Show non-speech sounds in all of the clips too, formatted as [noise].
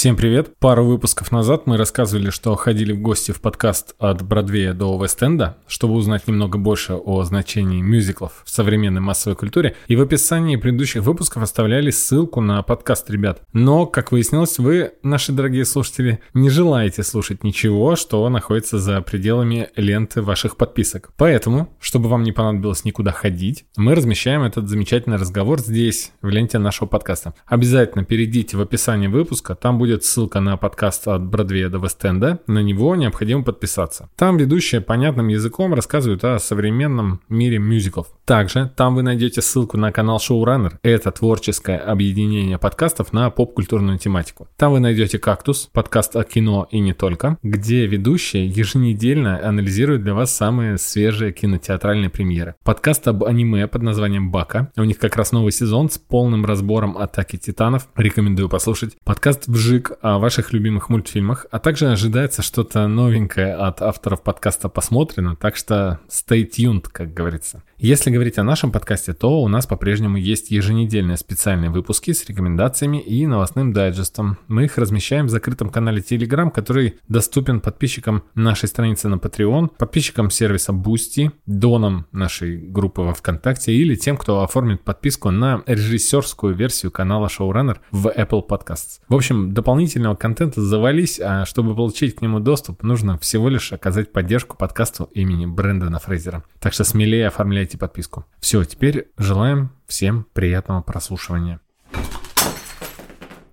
Всем привет! Пару выпусков назад мы рассказывали, что ходили в гости в подкаст от Бродвея до Вест-Энда, чтобы узнать немного больше о значении мюзиклов в современной массовой культуре, и в описании предыдущих выпусков оставляли ссылку на подкаст ребят. Но, как выяснилось, вы, наши дорогие слушатели, не желаете слушать ничего, что находится за пределами ленты ваших подписок. Поэтому, чтобы вам не понадобилось никуда ходить, мы размещаем этот замечательный разговор здесь, в ленте нашего подкаста. Обязательно перейдите в описание выпуска, там будет ссылка на подкаст от Бродвея до Вестенда. На него необходимо подписаться. Там ведущие понятным языком рассказывают о современном мире мюзиклов. Также там вы найдете ссылку на канал Showrunner. Это творческое объединение подкастов на поп-культурную тематику. Там вы найдете «Кактус», подкаст о кино и не только, где ведущие еженедельно анализируют для вас самые свежие кинотеатральные премьеры. Подкаст об аниме под названием «Бака». У них как раз новый сезон с полным разбором «Атаки титанов». Рекомендую послушать. Подкаст «Вжи Мужик о ваших любимых мультфильмах, а также ожидается что-то новенькое от авторов подкаста «Посмотрено», так что stay tuned, как говорится. Если говорить о нашем подкасте, то у нас по-прежнему есть еженедельные специальные выпуски с рекомендациями и новостным дайджестом. Мы их размещаем в закрытом канале Telegram, который доступен подписчикам нашей страницы на Patreon, подписчикам сервиса Boosty, донам нашей группы во Вконтакте или тем, кто оформит подписку на режиссерскую версию канала Showrunner в Apple Podcasts. В общем, дополнительного контента завались, а чтобы получить к нему доступ, нужно всего лишь оказать поддержку подкасту имени Брэндона Фрейзера. Так что смелее оформляйте оформляйте подписку. Все, теперь желаем всем приятного прослушивания.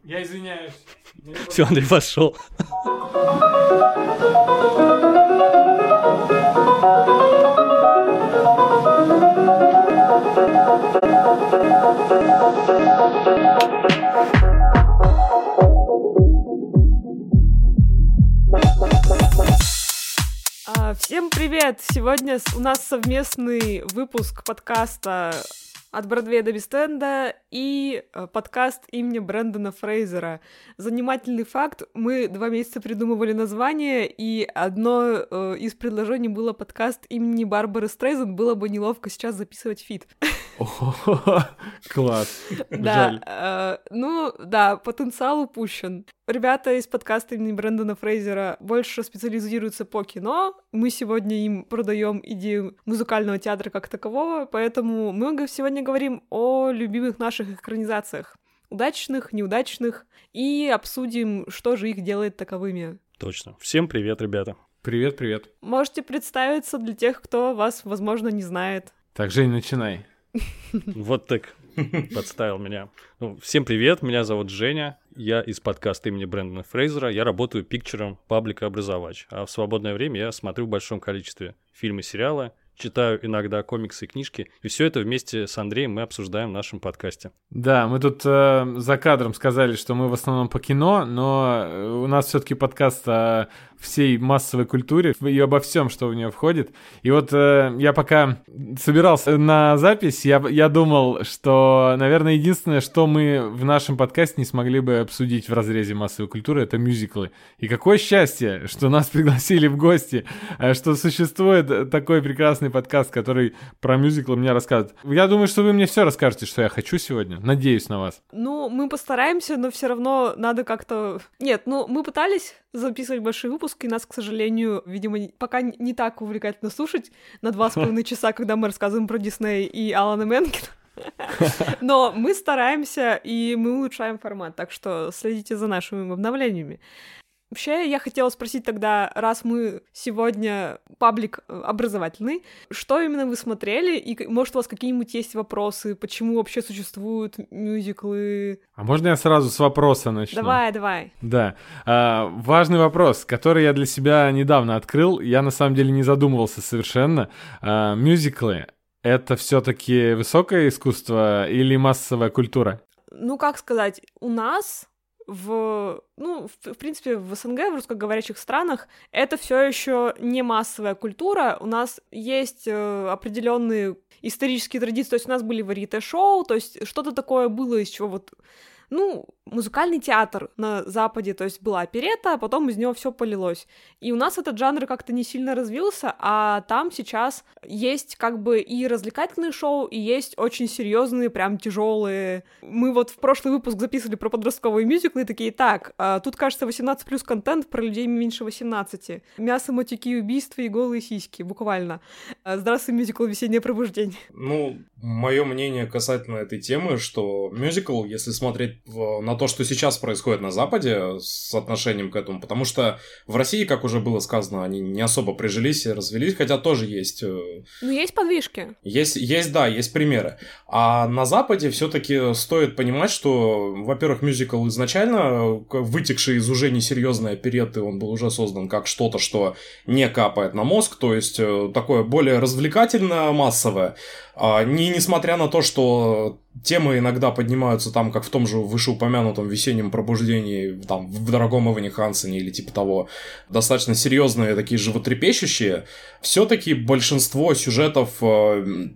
Я извиняюсь. Все, Андрей пошел. Всем привет! Сегодня у нас совместный выпуск подкаста от Бродвея до Вест-Энда и э, подкаст имени Брэндона Фрейзера. Занимательный факт, мы два месяца придумывали название, и одно э, из предложений было подкаст имени Барбары Стрейзанд, было бы неловко сейчас записывать feat. [laughs] [laughs] Класс. Да, э, ну да, потенциал упущен. Ребята из подкаста имени Брэндона Фрейзера больше специализируются по кино. Мы сегодня им продаем идею музыкального театра как такового, поэтому мы сегодня говорим о любимых наших экранизациях. Удачных, неудачных, и обсудим, что же их делает таковыми. Точно. Всем привет, ребята. Привет, привет. Можете представиться для тех, кто вас, возможно, не знает. Так, Жень, начинай. Вот так. Подставил меня. Ну, всем привет, меня зовут Женя, я из подкаста имени Брэндона Фрейзера, я работаю пикчером паблика «Образовач», а в свободное время я смотрю в большом количестве фильмы сериалы, читаю иногда комиксы и книжки, и все это вместе с Андреем мы обсуждаем в нашем подкасте. Да, мы тут э, за кадром сказали, что мы в основном по кино, но э, у нас все-таки подкаст о всей массовой культуре и обо всем, что в нее входит. И вот э, я пока собирался на запись, я, я думал, что, наверное, единственное, что мы в нашем подкасте не смогли бы обсудить в разрезе массовой культуры, это мюзиклы. И какое счастье, что нас пригласили в гости, э, что существует такой прекрасный прекрасный подкаст, который про мюзиклы мне рассказывает. Я думаю, что вы мне все расскажете, что я хочу сегодня. Надеюсь на вас. Ну, мы постараемся, но все равно надо как-то... Нет, ну, мы пытались записывать большие выпуски, нас, к сожалению, видимо, пока не так увлекательно слушать на два с [laughs] половиной часа, когда мы рассказываем про Дисней и Алана Менкина. [laughs] Но мы стараемся, и мы улучшаем формат, так что следите за нашими обновлениями. Вообще, я хотела спросить тогда, раз мы сегодня паблик э, образовательный, что именно вы смотрели, и, может, у вас какие-нибудь есть вопросы, почему вообще существуют мюзиклы? А можно я сразу с вопроса начну? Давай, давай. Да. А, важный вопрос, который я для себя недавно открыл, я на самом деле не задумывался совершенно. А, мюзиклы — это все таки высокое искусство или массовая культура? Ну, как сказать, у нас в, ну, в, в принципе, в СНГ, в русскоговорящих странах, это все еще не массовая культура. У нас есть э, определенные исторические традиции, то есть у нас были варите-шоу, то есть что-то такое было, из чего вот ну, музыкальный театр на Западе, то есть была оперета, а потом из него все полилось. И у нас этот жанр как-то не сильно развился, а там сейчас есть как бы и развлекательные шоу, и есть очень серьезные, прям тяжелые. Мы вот в прошлый выпуск записывали про подростковые мюзиклы и такие, так, а тут, кажется, 18 плюс контент про людей меньше 18. Мясо, мотики, убийства и голые сиськи, буквально. А, здравствуй, мюзикл «Весеннее пробуждение». Ну, мое мнение касательно этой темы, что мюзикл, если смотреть на то, что сейчас происходит на Западе с отношением к этому, потому что в России, как уже было сказано, они не особо прижились и развелись, хотя тоже есть... Э, ну, есть подвижки. Есть, есть, да, есть примеры. А на Западе все-таки стоит понимать, что, во-первых, мюзикл изначально, вытекший из уже несерьезной опереты, он был уже создан как что-то, что не капает на мозг, то есть э, такое более развлекательное, массовое. А, не несмотря на то, что темы иногда поднимаются там, как в том же вышеупомянутом весеннем пробуждении, там, в дорогом Иване Хансене или типа того, достаточно серьезные, такие животрепещущие, все-таки большинство сюжетов, э,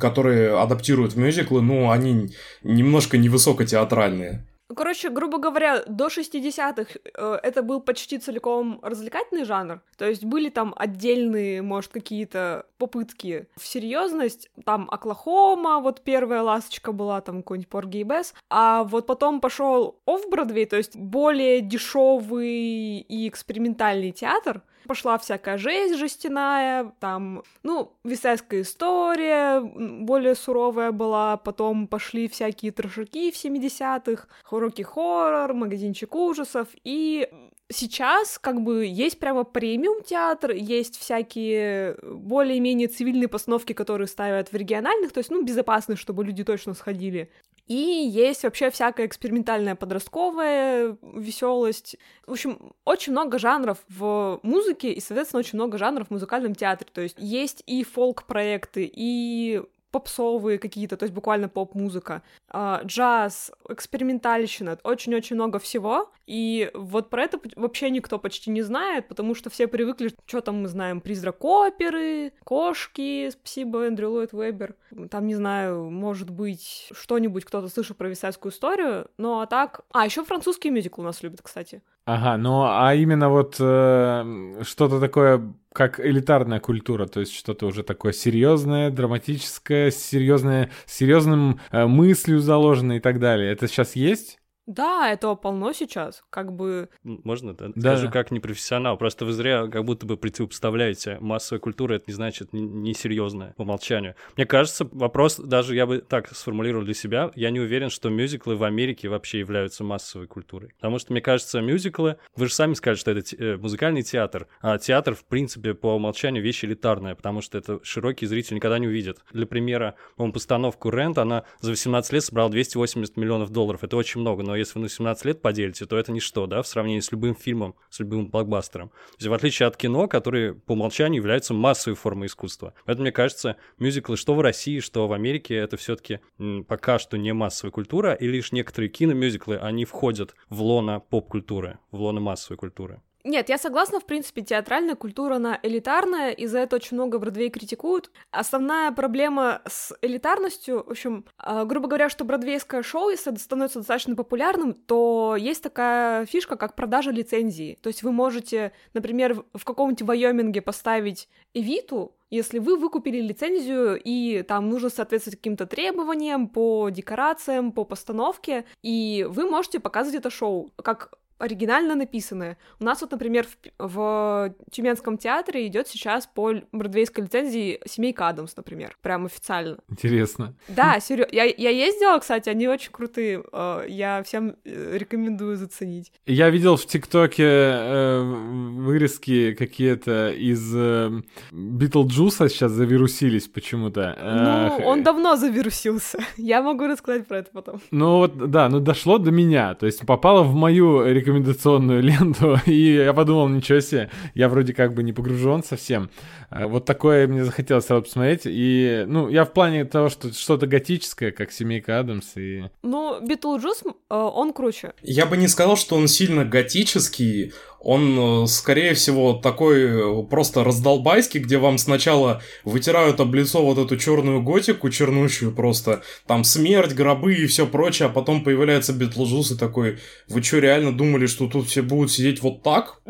которые адаптируют в мюзиклы, ну, они немножко невысокотеатральные. Короче, грубо говоря, до 60-х э, это был почти целиком развлекательный жанр. То есть были там отдельные, может, какие-то попытки в серьезность. Там Оклахома, вот первая ласточка была, там какой-нибудь Порги и Бесс. А вот потом пошел оф Бродвей, то есть более дешевый и экспериментальный театр пошла всякая жесть жестяная, там, ну, висайская история более суровая была, потом пошли всякие трешаки в 70-х, уроки хоррор, магазинчик ужасов, и сейчас как бы есть прямо премиум театр, есть всякие более-менее цивильные постановки, которые ставят в региональных, то есть, ну, безопасные, чтобы люди точно сходили. И есть вообще всякая экспериментальная подростковая веселость. В общем, очень много жанров в музыке и, соответственно, очень много жанров в музыкальном театре. То есть есть и фолк-проекты, и попсовые какие-то, то есть буквально поп-музыка, э, джаз, экспериментальщина, очень-очень много всего, и вот про это вообще никто почти не знает, потому что все привыкли, что там мы знаем, призрак оперы, кошки, спасибо, Эндрю Ллойд Вебер, там, не знаю, может быть, что-нибудь кто-то слышал про висайскую историю, но а так... А, еще французский мюзикл у нас любят, кстати. Ага, ну а именно вот э, что-то такое, как элитарная культура, то есть что-то уже такое серьезное, драматическое, серьезное, серьезным э, мыслью заложено и так далее. Это сейчас есть? Да, этого полно сейчас, как бы... Можно, да? да. Скажу как непрофессионал, просто вы зря как будто бы противопоставляете. Массовая культура — это не значит несерьезная по умолчанию. Мне кажется, вопрос, даже я бы так сформулировал для себя, я не уверен, что мюзиклы в Америке вообще являются массовой культурой. Потому что, мне кажется, мюзиклы, вы же сами сказали, что это э, музыкальный театр, а театр, в принципе, по умолчанию вещь элитарная, потому что это широкий зритель никогда не увидит. Для примера, по постановку «Рент», она за 18 лет собрала 280 миллионов долларов. Это очень много, но если вы на 17 лет поделите, то это ничто, да, в сравнении с любым фильмом, с любым блокбастером. То есть в отличие от кино, которые по умолчанию являются массовой формой искусства. Поэтому, мне кажется, мюзиклы что в России, что в Америке, это все таки пока что не массовая культура, и лишь некоторые киномюзиклы, они входят в лона поп-культуры, в лона массовой культуры. Нет, я согласна, в принципе, театральная культура, она элитарная, и за это очень много Бродвей критикуют. Основная проблема с элитарностью, в общем, э, грубо говоря, что бродвейское шоу, если становится достаточно популярным, то есть такая фишка, как продажа лицензии. То есть вы можете, например, в каком-нибудь Вайоминге поставить Эвиту, если вы выкупили лицензию, и там нужно соответствовать каким-то требованиям по декорациям, по постановке, и вы можете показывать это шоу как оригинально написанное. У нас вот, например, в, в Тюменском театре идет сейчас по бродвейской лицензии «Семейка Адамс», например, прям официально. Интересно. Да, серьезно. Я, я ездила, кстати, они очень крутые. Э, я всем э, рекомендую заценить. Я видел в ТикТоке э, вырезки какие-то из э, Битлджуса сейчас завирусились почему-то. Ну, он давно завирусился. [laughs] Я могу рассказать про это потом. Ну вот, да, ну дошло до меня. То есть попало в мою рекомендацию рекомендационную ленту, [laughs] и я подумал, ничего себе, я вроде как бы не погружен совсем. А вот такое мне захотелось сразу посмотреть, и, ну, я в плане того, что что-то готическое, как «Семейка Адамс», и... Ну, Битлджус, э, он круче. Я бы не сказал, что он сильно готический, он, э, скорее всего, такой э, просто раздолбайский, где вам сначала вытирают об лицо вот эту черную готику, чернущую просто, там смерть, гробы и все прочее, а потом появляется Бетлджус и такой, вы что, реально думали, что тут все будут сидеть вот так? [laughs]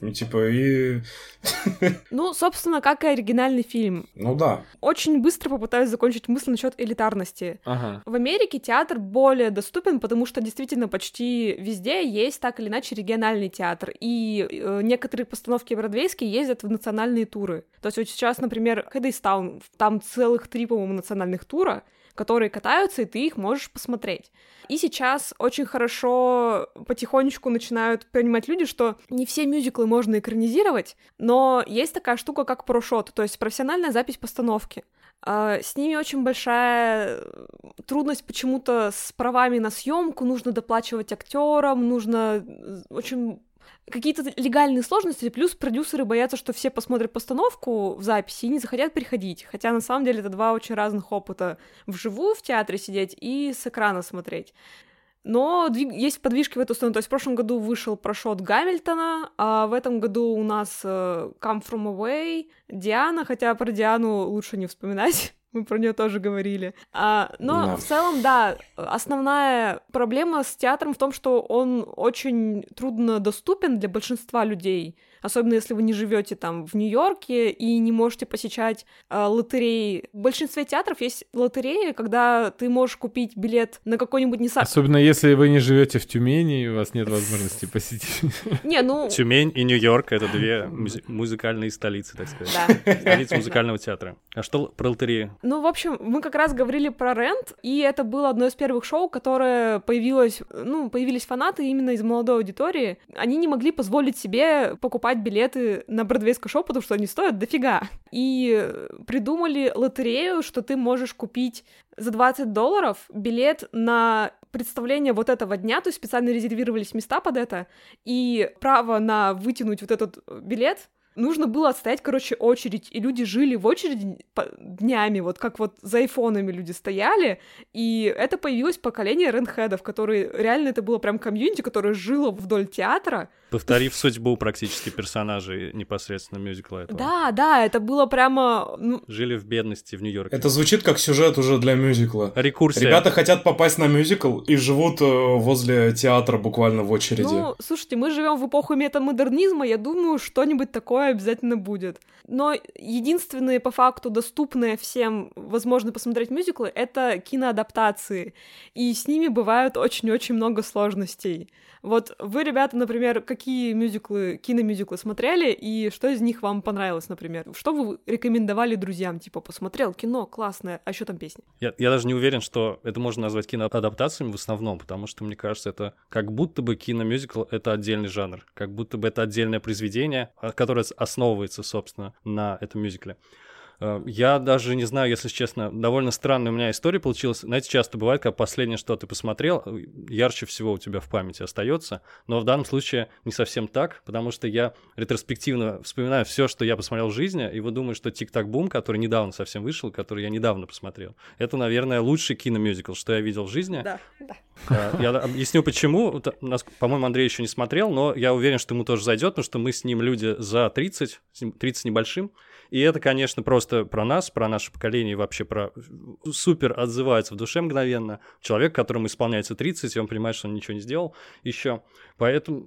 Ну, типа, и... [laughs] Ну, собственно, как и оригинальный фильм. Ну да. Очень быстро попытаюсь закончить мысль насчет элитарности. Ага. В Америке театр более доступен, потому что действительно почти везде есть так или иначе региональный театр, и э, некоторые постановки бродвейские ездят в национальные туры. То есть вот сейчас, например, Хэддейстаун, там целых три, по-моему, национальных тура, которые катаются, и ты их можешь посмотреть. И сейчас очень хорошо потихонечку начинают понимать люди, что не все мюзиклы можно экранизировать, но есть такая штука, как прошот, то есть профессиональная запись постановки. А, С ними очень большая трудность почему-то с правами на съемку, нужно доплачивать актерам, нужно очень какие-то легальные сложности, плюс продюсеры боятся, что все посмотрят постановку в записи и не захотят приходить. Хотя на самом деле это два очень разных опыта. Вживую в театре сидеть и с экрана смотреть. Но есть подвижки в эту сторону. То есть в прошлом году вышел прошот Гамильтона, а в этом году у нас э, Come From Away, Диана, хотя про Диану лучше не вспоминать. Мы про нее тоже говорили. А, но Да. в целом, да, основная проблема с театром в том, что он очень трудно доступен для большинства людей. Особенно если вы не живете там в Нью-Йорке и не можете посещать э, лотереи. В большинстве театров есть лотереи, когда ты можешь купить билет на какой-нибудь не Особенно если вы не живете в Тюмени, и у вас нет возможности [laughs] посетить. Не, ну... Тюмень и Нью-Йорк — это две музыкальные столицы, так сказать. Да. [laughs] Столица музыкального театра. А что про лотерею? Ну, в общем, мы как раз говорили про Рент, и это было одно из первых шоу, которое появилось, ну, появились фанаты именно из молодой аудитории. Они не могли позволить себе покупать билеты на бродвейское шоу, потому что они стоят дофига. И придумали лотерею, что ты можешь купить за 20 долларов билет на представление вот этого дня, то есть специально резервировались места под это, и право на вытянуть вот этот билет нужно было отстоять, короче, очередь, и люди жили в очереди днями, вот как вот за айфонами люди стояли, и это появилось поколение ренхедов, которые реально это было прям комьюнити, которое жило вдоль театра. Повторив судьбу практически персонажей непосредственно мюзикла этого. Да, да, это было прямо, ну, Жили в бедности в Нью-Йорке. Это звучит как сюжет уже для мюзикла. Рекурсия. Ребята хотят попасть на мюзикл и живут э, возле театра буквально в очереди. Ну, слушайте, мы живем в эпоху метамодернизма, я думаю, что-нибудь такое обязательно будет. Но единственные, по факту, доступные всем, возможно, посмотреть мюзиклы, это киноадаптации. И с ними бывают очень-очень много сложностей. Вот вы, ребята, например, какие мюзиклы, киномюзиклы смотрели, и что из них вам понравилось, например? Что вы рекомендовали друзьям? Типа, посмотрел кино, классное, а еще там песни? Я, я даже не уверен, что это можно назвать киноадаптациями в основном, потому что, мне кажется, это как будто бы киномюзикл — это отдельный жанр, как будто бы это отдельное произведение, а, которое основывается, собственно, на этом мюзикле. Э, Я даже не знаю, если честно, довольно странная у меня история получилась. Знаете, часто бывает, когда последнее, что ты посмотрел, э, ярче всего у тебя в памяти остается. Но в данном случае не совсем так, потому что я ретроспективно вспоминаю все, что я посмотрел в жизни, и вы думаете, что «Тик-так-бум», который недавно совсем вышел, который я недавно посмотрел, это, наверное, лучший киномюзикл, что я видел в жизни. Да, да. Э, Я [laughs] объясню, почему. Вот, нас, По-моему, Андрей еще не смотрел, но я уверен, что ему тоже зайдет, потому что мы с ним люди за 30, с ним 30 небольшим. И это, конечно, просто про нас, про наше поколение вообще про... Супер отзывается в душе мгновенно. Человек, которому исполняется 30, и он понимает, что он ничего не сделал еще. Поэтому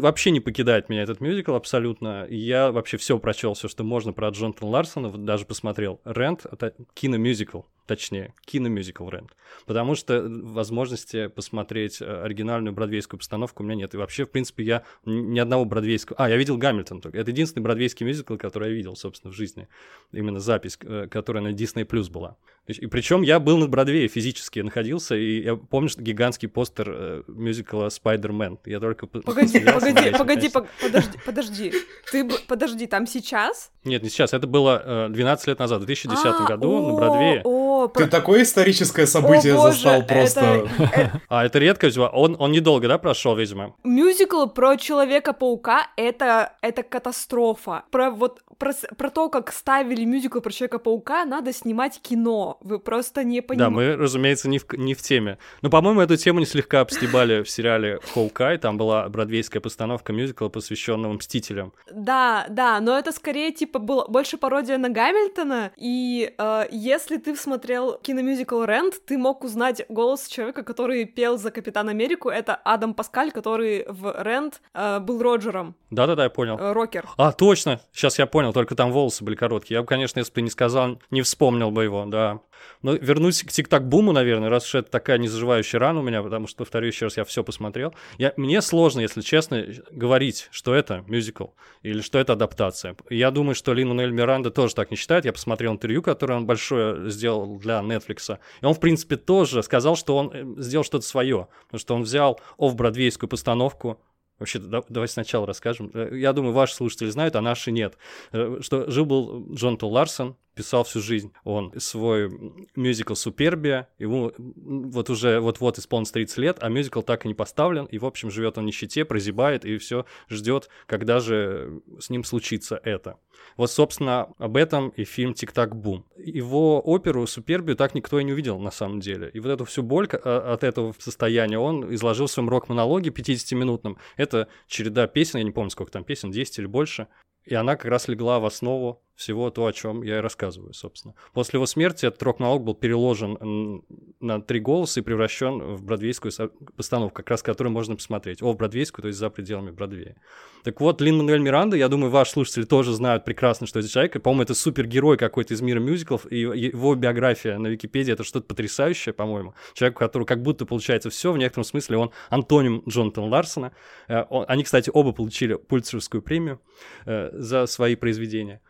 вообще не покидает меня этот мюзикл абсолютно. Я вообще все прочел, все, что можно про Джонатана Ларсона, даже посмотрел. Рент — это киномюзикл, точнее, киномюзикл Рент. Потому что возможности посмотреть э, оригинальную бродвейскую постановку у меня нет. И вообще, в принципе, я ни одного бродвейского... А, я видел Гамильтон только. Это единственный бродвейский мюзикл, который я видел, собственно, в жизни. Именно запись, э, которая на Disney Plus была. И причем я был на Бродвее физически находился, и я помню, что гигантский постер э, мюзикла «Спайдермен». Я только... по- Погоди, погоди, погоди, подожди, подожди. Ты, подожди, там сейчас? Нет, не сейчас. Это было э, 12 лет назад, в 2010 А, году на Бродвее. О, Ты про- такое историческое событие О, боже, застал просто. это- А это редко, видимо. Он, он недолго, да, прошел, видимо? Мюзикл про Человека-паука это, это катастрофа. Про вот про, про то, как ставили мюзикл про Человека-паука, надо снимать кино. Вы просто не понимаете. Да, мы, разумеется, не в, не в теме. Но, по-моему, эту тему не слегка обстебали в сериале «Хоукай». Там была бродвейская постановка мюзикла, посвященного «Мстителям». Да, да, но это скорее, типа, было больше пародия на Гамильтона, и э, если ты смотрел киномюзикл «Рент», ты мог узнать голос человека, который пел за Капитан Америку, это Адам Паскаль, который в «Рент» э, был Роджером. Да-да-да, я понял. Э, рокер. А, точно, сейчас я понял, только там волосы были короткие. Я бы, конечно, если бы не сказал, не вспомнил бы его, да. Но вернусь к тик-так-буму, наверное, раз уж это такая незаживающая рана у меня, потому что, повторю еще раз, я все посмотрел. Я, мне сложно, если честно, говорить, что это мюзикл или что это адаптация. Я думаю, что Лин Мануэль Миранда тоже так не считает. Я посмотрел интервью, которое он большое сделал для Netflix. И он, в принципе, тоже сказал, что он э, сделал что-то свое. Потому что он взял офф-бродвейскую постановку Вообще, да, давайте сначала расскажем. Э, я думаю, ваши слушатели знают, а наши нет. Э, что жил-был Джон Тол Ларсон, писал всю жизнь. Он свой мюзикл «Супербия», ему вот уже вот-вот исполнится 30 лет, а мюзикл так и не поставлен, и, в общем, живет он в нищете, прозябает, и все ждет, когда же с ним случится это. Вот, собственно, об этом и фильм «Тик-так бум». Его оперу «Супербию» так никто и не увидел на самом деле. И вот эту всю боль а, от этого состояния он изложил в своем рок-монологе 50-минутном. Это череда песен, я не помню, сколько там песен, 10 или больше. И она как раз легла в основу всего то, о чем я и рассказываю, собственно. После его смерти этот рок-налог был переложен на три голоса и превращен в бродвейскую постановку, как раз которую можно посмотреть. О, в бродвейскую, то есть за пределами Бродвея. Так вот, Лин Мануэль Миранда, я думаю, ваши слушатели тоже знают прекрасно, что это человек. По-моему, это супергерой какой-то из мира мюзиклов, и его биография на Википедии это что-то потрясающее, по-моему. Человек, у которого как будто получается все, в некотором смысле он антоним Джонатана Ларсона. Э, они, кстати, оба получили Пульцеровскую премию э, за свои произведения.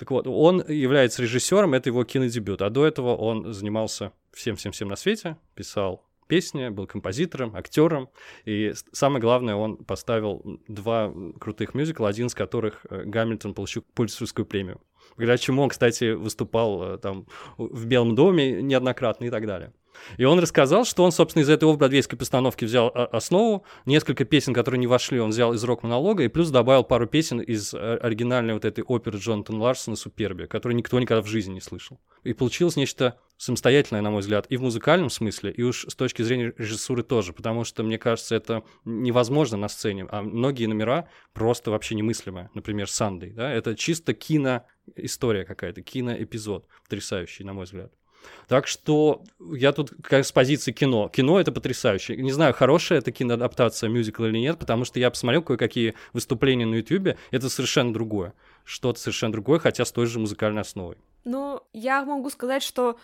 Так вот, он является режиссером, это его кинодебют, а до этого он занимался всем-всем-всем на свете, писал песни, был композитором, актером, и самое главное, он поставил два крутых мюзикла, один из которых э, Гамильтон получил Пульцерскую премию. Благодаря чему он, кстати, выступал э, там в Белом доме неоднократно и так далее. И он рассказал, что он, собственно, из этой бродвейской постановки взял основу, несколько песен, которые не вошли, он взял из рок-монолога, и плюс добавил пару песен из э, оригинальной вот этой оперы Джонатана Ларсона «Суперби», которую никто никогда в жизни не слышал. И получилось нечто самостоятельное, на мой взгляд, и в музыкальном смысле, и уж с точки зрения режиссуры тоже, потому что, мне кажется, это невозможно на сцене, а многие номера просто вообще немыслимые. Например, «Сандей», да, это чисто киноистория какая-то, киноэпизод, потрясающий, на мой взгляд. Так что я тут как с позиции кино. Кино это потрясающе. Не знаю, хорошая это киноадаптация мюзикла или нет, потому что я посмотрел кое-какие выступления на Ютубе. Это совершенно другое. Что-то совершенно другое, хотя с той же музыкальной основой. Ну, я могу сказать, что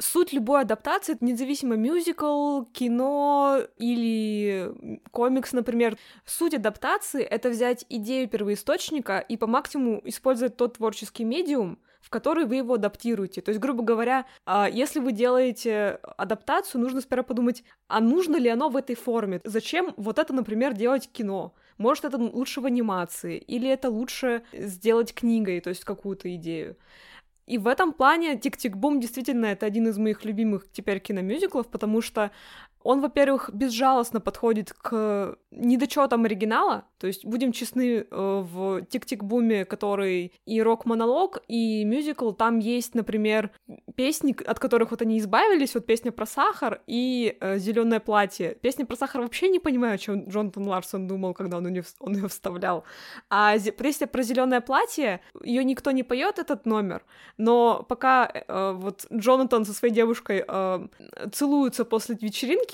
суть любой адаптации это независимо мюзикл, кино или комикс, например. Суть адаптации это взять идею первоисточника и по максимуму использовать тот творческий медиум, в который вы его адаптируете. То есть, грубо говоря, а, если вы делаете адаптацию, нужно сперва подумать, а нужно ли оно в этой форме? Зачем вот это, например, делать кино? Может, это лучше в анимации, или это лучше сделать книгой, то есть какую-то идею. И в этом плане «Тик-тик-бум» действительно это один из моих любимых теперь киномюзиклов, потому что он, во-первых, безжалостно подходит к недочетам оригинала, то есть, будем честны, э, в «Тик-тик-буме», который и рок-монолог, и мюзикл, там есть, например, песни, от которых вот они избавились, вот песня про сахар и э, зеленое платье. Песня про сахар вообще не понимаю, о чем Джонатан Ларсон думал, когда он, ее, он ее вставлял. А песня про зеленое платье, ее никто не поет этот номер, но пока э, вот Джонатан со своей девушкой целуются после вечеринки,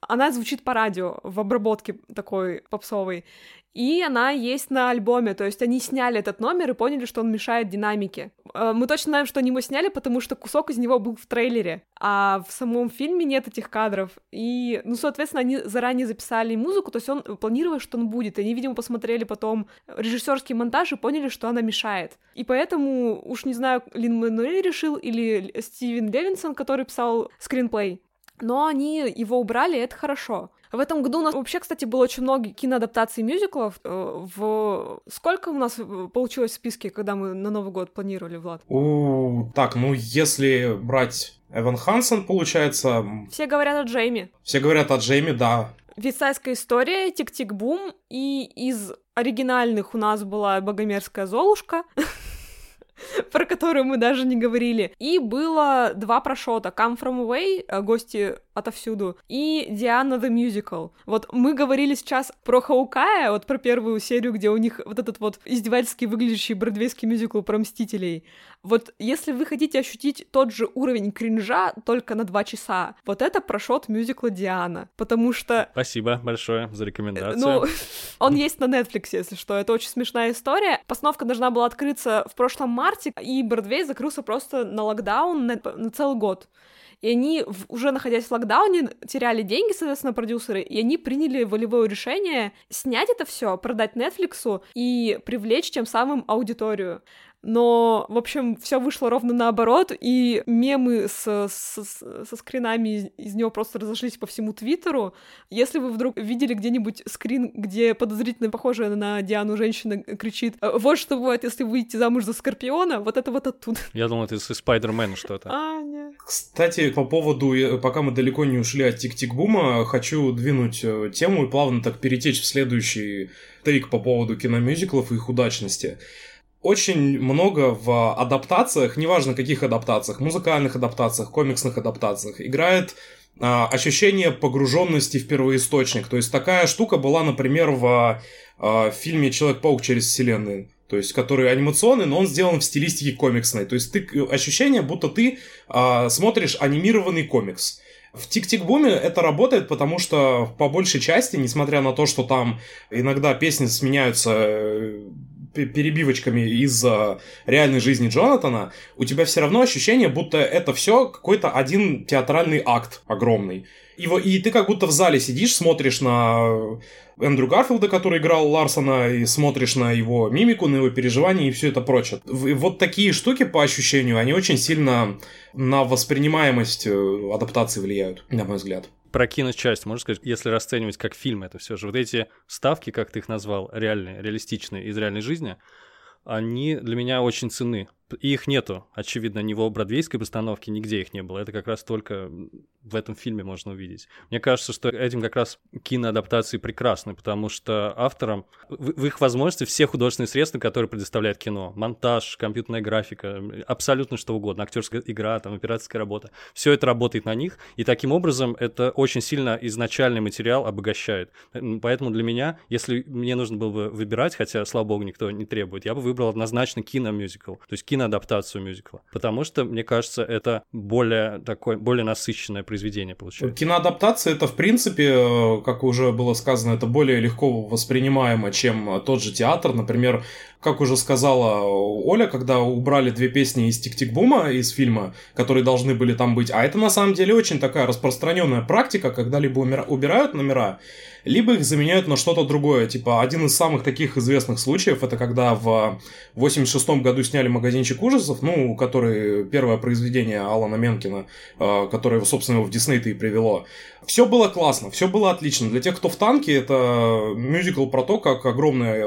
она звучит по радио в обработке такой попсовой. И она есть на альбоме, то есть они сняли этот номер и поняли, что он мешает динамике. Э, мы точно знаем, что они его сняли, потому что кусок из него был в трейлере, а в самом фильме нет этих кадров. И, ну, соответственно, они заранее записали музыку, то есть он планировал, что он будет. И они, видимо, посмотрели потом режиссерский монтаж и поняли, что она мешает. И поэтому, уж не знаю, Лин Мануэль решил или Стивен Левинсон, который писал скринплей, но они его убрали, и это хорошо. В этом году у нас вообще, кстати, было очень много киноадаптаций мюзиклов. Э, в... Сколько у нас э, получилось в списке, когда мы на Новый год планировали, Влад? У, так, ну если брать Эван Хансен, получается... Все говорят о Джейми. Все говорят о Джейми, да. Вестсайдская история, Тик-Тик-Бум, и из оригинальных у нас была Богомерзкая Золушка. [laughs] [laughs] про которую мы даже не говорили. И было два прошота. Come From Away, э, гости отовсюду, и Diana: The Musical. Вот мы говорили сейчас про Хоукая, вот про первую серию, где у них вот этот вот издевательски выглядящий бродвейский мюзикл про Мстителей. Вот если вы хотите ощутить тот же уровень кринжа только на два часа, вот это прошот мюзикла Диана, потому что... Спасибо большое за рекомендацию. Ну, [laughs] он есть на Netflix, если что, это очень смешная история. Постановка должна была открыться в прошлом марте, и Бродвей закрылся просто на локдаун на, на целый год. И они, уже находясь в локдауне, теряли деньги, соответственно, продюсеры, и они приняли волевое решение снять это все, продать Netflix и привлечь тем самым аудиторию но, в общем, все вышло ровно наоборот, и мемы с, с, со скринами из, из него просто разошлись по всему Твиттеру. Если вы вдруг видели где-нибудь скрин, где подозрительно похожая на Диану женщина кричит «Вот что бывает, если выйти замуж за Скорпиона», вот это вот оттуда. Я думал, это из Спайдермена что-то. А, нет. Кстати, по поводу, пока мы далеко не ушли от Тик-Тик-Бума, хочу двинуть э, тему и плавно так перетечь в следующий тейк по поводу киномюзиклов и их удачности очень много в адаптациях, неважно каких адаптациях, музыкальных адаптациях, комиксных адаптациях, играет а, ощущение погруженности в первоисточник. То есть такая штука была, например, в а, фильме Человек-паук через вселенную. То есть, который анимационный, но он сделан в стилистике комиксной. То есть, ты, ощущение, будто ты а, смотришь анимированный комикс. В Тик-Тик-Буме это работает, потому что по большей части, несмотря на то, что там иногда песни сменяются э, перебивочками из реальной жизни Джонатана, у тебя все равно ощущение, будто это все какой-то один театральный акт огромный. И, и ты как будто в зале сидишь, смотришь на Эндрю Гарфилда, который играл Ларсона, и смотришь на его мимику, на его переживания и все это прочее. Вот такие штуки, по ощущению, они очень сильно на воспринимаемость э, адаптации влияют, на мой взгляд про киночасть, можно сказать, если расценивать как фильм это все же. Вот эти ставки, как ты их назвал, реальные, реалистичные из реальной жизни, они для меня очень ценны. И их нету, очевидно, ни в бродвейской постановке, нигде их не было. Это как раз только в этом фильме можно увидеть. Мне кажется, что этим как раз киноадаптации прекрасны, потому что авторам в, в их возможности все художественные средства, которые предоставляет кино, монтаж, компьютерная графика, абсолютно что угодно, актерская игра, там, операторская работа, все это работает на них, и таким образом это очень сильно изначальный материал обогащает. Поэтому для меня, если мне нужно было бы выбирать, хотя, слава богу, никто не требует, я бы выбрал однозначно киномюзикл, то есть киноадаптацию мюзикла, потому что, мне кажется, это более такое, более насыщенное произведение получается. Киноадаптация это, в принципе, э, как уже было сказано, это более легко воспринимаемо, чем тот же театр. Например, как уже сказала Оля, когда убрали две песни из Тик-Тик-Бума из фильма, которые должны были там быть. А это на самом деле очень такая распространенная практика, когда либо убирают номера, либо их заменяют на что-то другое. Типа, один из самых таких известных случаев, это когда в 86 году сняли «Магазинчик ужасов», ну, который первое произведение Алана Менкина, э, которое, собственно, его в Дисней-то и привело. Все было классно, все было отлично. Для тех, кто в танке, это мюзикл про то, как огромное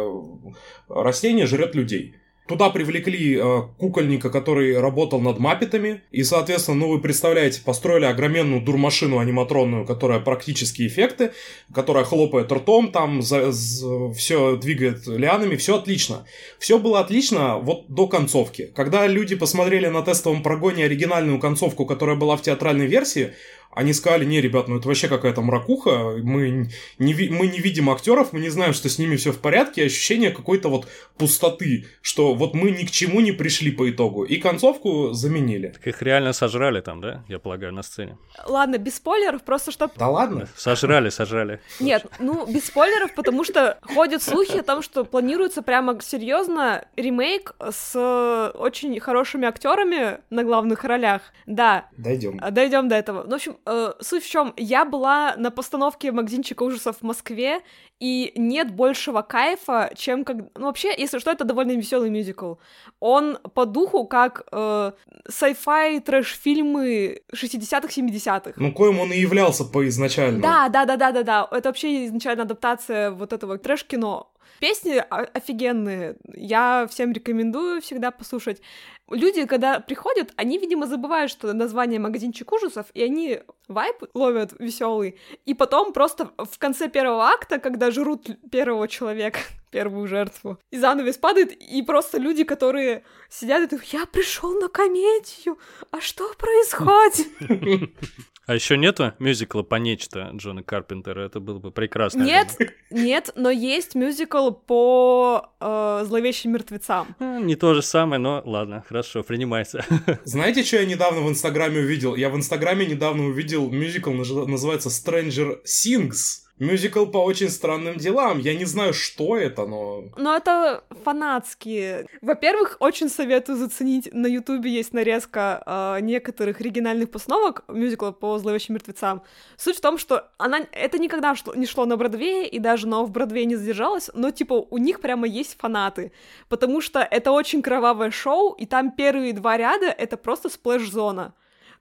растение жрет людей. Туда привлекли э, кукольника, который работал над маппетами. И, соответственно, ну вы представляете, построили огроменную дурмашину аниматронную, которая практически эффекты, которая хлопает ртом, там за, за, все двигает лианами, все отлично. Все было отлично вот до концовки. Когда люди посмотрели на тестовом прогоне оригинальную концовку, которая была в театральной версии, они сказали, не, ребят, ну это вообще какая-то мракуха, мы не, мы не видим актеров, мы не знаем, что с ними все в порядке, ощущение какой-то вот пустоты, что вот мы ни к чему не пришли по итогу. И концовку заменили. Так их реально сожрали там, да, я полагаю, на сцене? Ладно, без спойлеров, просто чтобы... Да ладно? Сожрали, сожрали. Нет, ну без спойлеров, потому что ходят слухи о том, что планируется прямо серьезно ремейк с очень хорошими актерами на главных ролях. Да. Дойдем. Дойдем до этого. Ну, в общем, э, суть в чем? Я была на постановке магазинчика ужасов в Москве, и нет большего кайфа, чем как... Ну, вообще, если что, это довольно веселый мюзикл. Он по духу как э, sci-fi трэш-фильмы 60-х, 70-х. Ну, коим он и являлся по изначально. Да, да, да, да, да, да. Это вообще изначально адаптация вот этого трэш-кино. Песни офигенные, я всем рекомендую всегда послушать. Люди, когда приходят, они, видимо, забывают, что название магазинчик ужасов, и они вайп ловят веселый, и потом просто в конце первого акта, когда жрут первого человека, [laughs] первую жертву. И занавес падает, и просто люди, которые сидят и думают, я пришел на комедию, а что происходит? [laughs] А еще нету мюзикла по нечто Джона Карпентера? Это было бы прекрасно. Нет, нет, но есть мюзикл по э, зловещим мертвецам. А, Не то же самое, но ладно, хорошо, принимается. [laughs] Знаете, что я недавно в Инстаграме увидел? Я в Инстаграме недавно увидел мюзикл, называется Stranger Things. Мюзикл по очень странным делам. Я не знаю, что это, но... Но это фанатские. Во-первых, очень советую заценить. На Ютубе есть нарезка э, некоторых оригинальных постановок мюзикла по зловещим мертвецам. Суть в том, что она это никогда не шло на Бродвее, и даже на в Бродвее не задержалась, но типа у них прямо есть фанаты. Потому что это очень кровавое шоу, и там первые два ряда это просто сплэш-зона.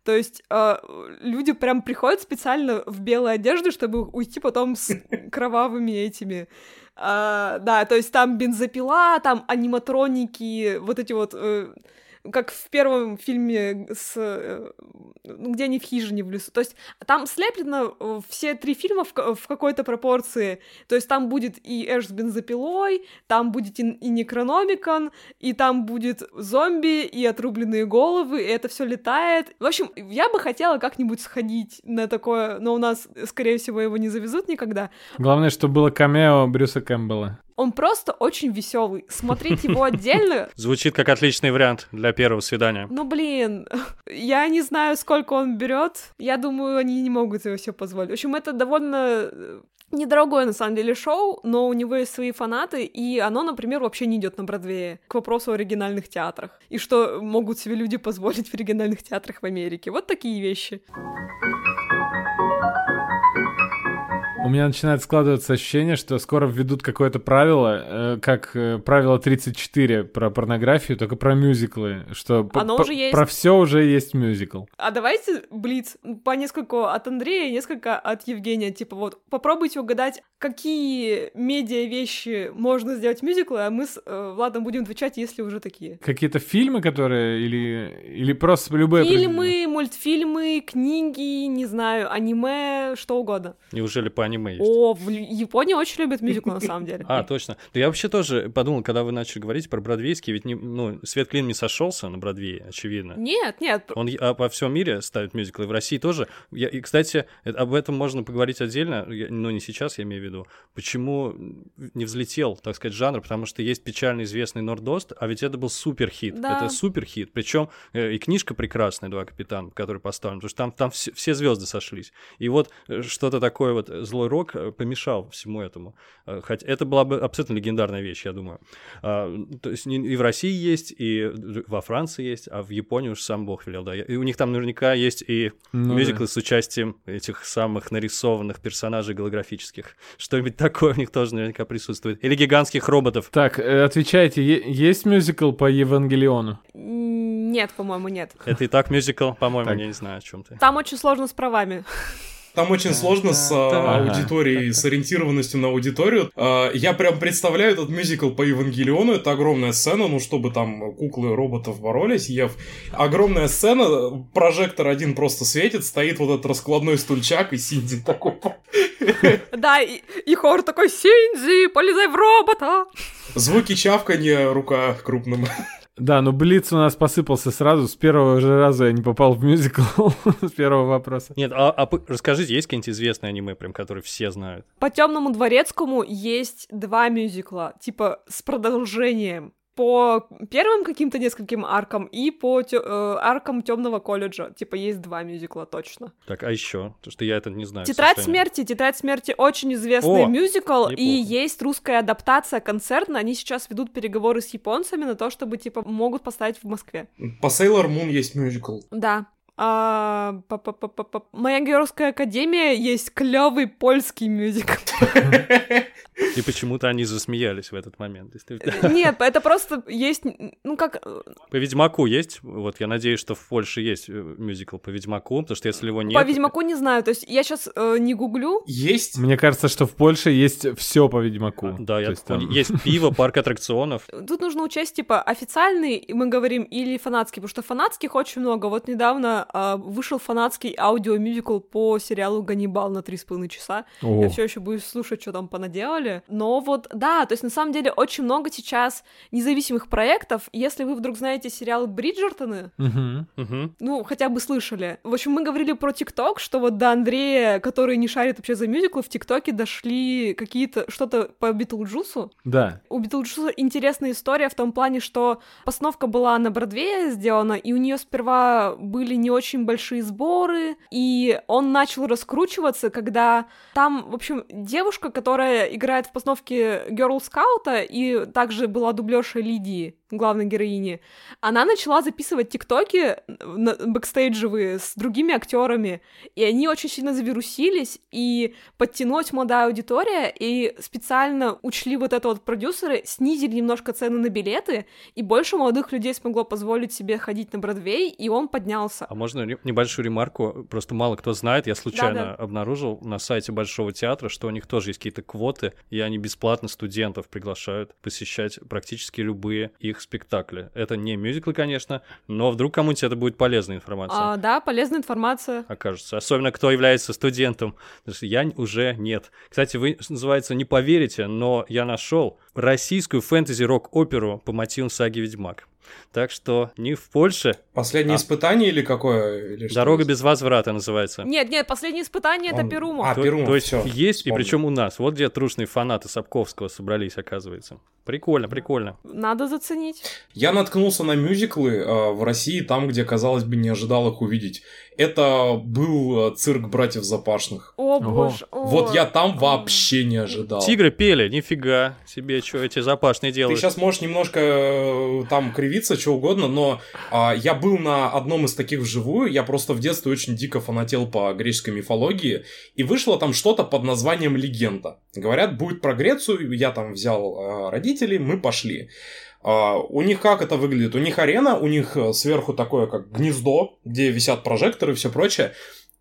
То есть э, люди прям приходят специально в белой одежде, чтобы уйти потом с [laughs] кровавыми этими. А, да, то есть там бензопила, там аниматроники, вот эти вот, э, как в первом фильме с, э, ну, где они в хижине в лесу. То есть там слеплено э, все три фильма в, в какой-то пропорции. То есть там будет и Эш с бензопилой, там будет и, и Некрономикон, и там будет зомби, и отрубленные головы, и это все летает. В общем, я бы хотела как-нибудь сходить на такое, но у нас, скорее всего, его не завезут никогда. Главное, чтобы было камео Брюса Кэмпбелла. Он просто очень веселый. Смотреть его отдельно, [laughs] Звучит как отличный вариант для первого свидания. ну блин, я не знаю, сколько он берет. Я думаю, они не могут себе все позволить. В общем, это довольно э, недорогое на самом деле шоу, но у него есть свои фанаты, и оно, например, вообще не идет на Бродвее. К вопросу о оригинальных театрах. И что могут себе люди позволить в оригинальных театрах в Америке. Вот такие вещи. У меня начинает складываться ощущение, что скоро введут какое-то правило, э, как э, правило 34 про порнографию, только про мюзиклы, что Оно уже есть. про все уже есть мюзикл. А давайте, Блиц, по несколько от Андрея, несколько от Евгения. Типа вот, попробуйте угадать, какие медиа вещи можно сделать мюзиклы, а мы с э, Владом будем отвечать, если уже такие. Какие-то фильмы, которые или или просто любые Фильмы, мультфильмы, книги, не знаю, аниме, что угодно. Неужели по аниме есть? О, в Японии очень любят мюзиклы, на самом деле. А, точно. Да я вообще тоже подумал, когда вы начали говорить про бродвейский, ведь не, ну, Свет Клин не сошелся на Бродвее, очевидно. Нет, нет, Он а, по всем мире ставит мюзиклы, в России тоже. Я, и, кстати, э, об этом можно поговорить отдельно, но не сейчас, я имею в виду. Почему не взлетел, так сказать, жанр? Потому что есть печально известный Нордост, а ведь это был суперхит. Да. Это суперхит. Причем и книжка прекрасная, «Два капитана», который поставлен, потому что там, там все, все звезды сошлись. И вот э, что-то такое вот э, злой рок э, помешал всему этому. Э, Хотя это была бы абсолютно легендарная вещь, я думаю. А, то есть и в России есть, и во Франции есть, а в Японии уж сам Бог велел, да. И у них там наверняка есть и Ну мюзиклы с участием этих самых нарисованных персонажей голографических. Что-нибудь такое у них тоже наверняка присутствует. Или гигантских роботов. Так, э, отвечайте, есть мюзикл по Евангелиону? Нет, по-моему, нет. Это и так мюзикл, по-моему, я не знаю, о чем ты. Там очень сложно с правами. Там очень сложно с а, аудиторией, с ориентированностью на аудиторию. А, Я прям представляю этот мюзикл по Евангелиону. Это огромная сцена, ну, чтобы там куклы роботов боролись. Ев. Огромная сцена, прожектор один просто светит, стоит вот этот раскладной стульчак, и Синди такой... Да, и, хор такой, Синзи, полезай в робота! Звуки чавканья, рука крупным. Да, но Блиц у нас посыпался сразу, с первого же раза я не попал в мюзикл, [laughs] с первого вопроса. Нет, а, а расскажите, есть какие-нибудь известные аниме, прям, которые все знают? По темному дворецкому есть два мюзикла, типа с продолжением. По первым каким-то нескольким аркам и по тё- э, аркам темного колледжа. Типа есть два мюзикла точно. Так, а еще? Потому что я это не знаю. Тетрадь смерти. Тетрадь смерти очень известный О, мюзикл, и неплохо. есть русская адаптация концертная. Они сейчас ведут переговоры с японцами на то, чтобы типа могут поставить в Москве. По Sailor Moon есть мюзикл. Да. А, па-па-па-па-па. Моя георгская академия есть клевый польский мюзикл. И почему-то они засмеялись в этот момент. [laughs] Нет, это просто есть, ну как, э, По Ведьмаку есть? Вот, я надеюсь, что в Польше есть э, мюзикл по Ведьмаку, потому что если его нет... по Ведьмаку не знаю, то есть я сейчас не гуглю. Есть Мне кажется, что в Польше есть все по Ведьмаку. Да, я есть там- Есть пиво, парк аттракционов. [laughs] Тут нужно учесть, типа, официальный, мы говорим, или фанатский, потому что фанатских очень много. Вот недавно вышел фанатский аудиомюзикл по сериалу «Ганнибал» на три с половиной часа. О. Я все еще буду слушать, что там понаделали. Но вот, да, то есть на самом деле очень много сейчас независимых проектов. Если вы вдруг знаете сериал «Бриджертоны», ну, хотя бы слышали. В общем, мы говорили про ТикТок, что вот до Андрея, который не шарит вообще за мюзиклы, в ТикТоке дошли какие-то что-то по Битлджусу. Да. У Битлджуса интересная история в том плане, что постановка была на Бродвее сделана, и у нее сперва были не очень большие сборы, и он начал раскручиваться, когда там, в общем, девушка, которая играет в постановке гёрлскаута, и также была дублерша Лидии, главной героини, она начала записывать тиктоки бэкстейджевые с другими актерами, и они очень сильно завирусились, и подтянулась молодая аудитория, и специально учли вот это вот продюсеры, снизили немножко цены на билеты, и больше молодых людей смогло позволить себе ходить на Бродвей, и он поднялся. А можно небольшую ремарку? Просто мало кто знает. Я случайно Да-да. обнаружил на сайте Большого театра, что у них тоже есть какие-то квоты, и они бесплатно студентов приглашают посещать практически любые их спектакли. Это не мюзиклы, конечно, но вдруг кому-нибудь это будет полезная информация. А, да, полезная информация. окажется. Особенно, кто является студентом. Я уже нет. Кстати, вы, называется, не поверите, но я нашел российскую фэнтези-рок-оперу по мотивам саги «Ведьмак». Так что не в Польше. Последнее А. испытание или какое? Или «Дорога без возврата» называется. Нет, нет, последнее испытание это Он- Перумов. А, то, Перумов, то есть всё, есть, и вспомнил. причем у нас. Вот где трушные фанаты Сапковского собрались, оказывается. Прикольно, прикольно. Надо заценить. Я наткнулся на мюзиклы э, в России, там, где, казалось бы, не ожидал их увидеть. Это был э, цирк братьев Запашных. О, боже. Вот я там вообще не ожидал. Тигры пели, нифига себе, что эти запашные Ты делают. сейчас можешь немножко э, там кривиться, что угодно, но а, я был на одном из таких вживую, я просто в детстве очень дико фанател по греческой мифологии, и вышло там что-то под названием «Легенда». Говорят, будет про Грецию, я там взял э, родителей, мы пошли. А, у них как это выглядит? У них арена, у них э, сверху такое как гнездо, где висят прожекторы и все прочее.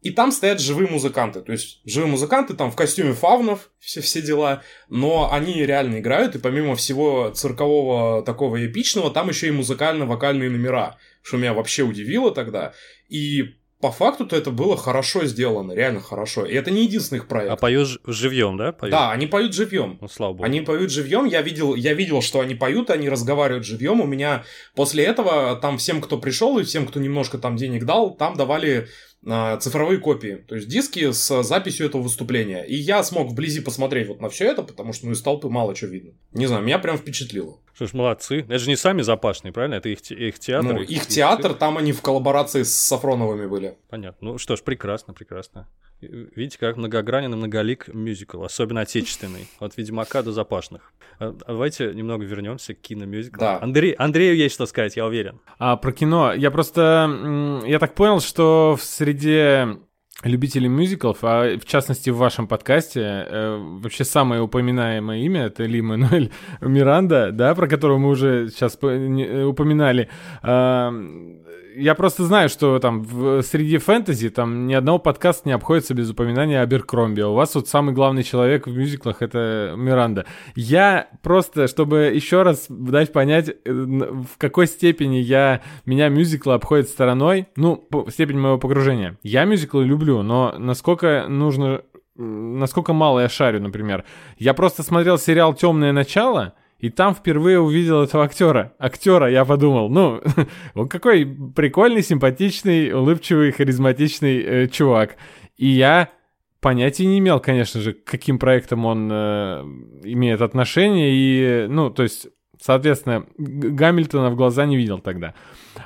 И там стоят живые музыканты. То есть живые музыканты там в костюме фавнов, все, все дела. Но они реально играют. И помимо всего циркового такого эпичного, там еще и музыкально-вокальные номера. Что меня вообще удивило тогда. И по факту-то это было хорошо сделано. Реально хорошо. И это не единственный их проект. А поют живьем, да? Поют? Да, они поют живьем. Ну, слава богу. Они поют живьем. Я видел, я видел, что они поют, они разговаривают живьем. У меня после этого там всем, кто пришел и всем, кто немножко там денег дал, там давали а, цифровые копии, то есть диски с записью этого выступления. И я смог вблизи посмотреть вот на все это, потому что ну, из толпы мало чего видно. Не знаю, меня прям впечатлило. Что ж, молодцы. Это же не сами запашные, правильно? Это их, их театр. Ну, их театр, там они в коллаборации с Сафроновыми были. Понятно. Ну что ж, прекрасно, прекрасно. Видите, как многогранен и многолик мюзикл, особенно отечественный, от Ведьмака до Запашных. А, Давайте немного вернемся к киномюзиклу. Да. Андрей, Андрею есть что сказать, я уверен. А про кино, я просто, я так понял, что в среде любителей мюзиклов, а в частности в вашем подкасте, э, вообще самое упоминаемое имя это Ли Мануэль Миранда, да, про которого мы уже сейчас э, упоминали. А, я просто знаю, что там в, среди фэнтези там ни одного подкаста не обходится без упоминания Аберкромби. У вас вот самый главный человек в мюзиклах это Миранда. Я просто, чтобы еще раз дать понять, э, в какой степени я меня мюзиклы обходят стороной, ну, степень моего погружения. Я мюзиклы люблю, но насколько нужно, насколько мало я шарю, например. Я просто смотрел сериал Темное начало. И там впервые увидел этого актера. Актера, я подумал, ну, [laughs] он какой прикольный, симпатичный, улыбчивый, харизматичный э, чувак. И я понятия не имел, конечно же, к каким проектам он э, имеет отношение. И, ну, то есть, соответственно, Гамильтона в глаза не видел тогда.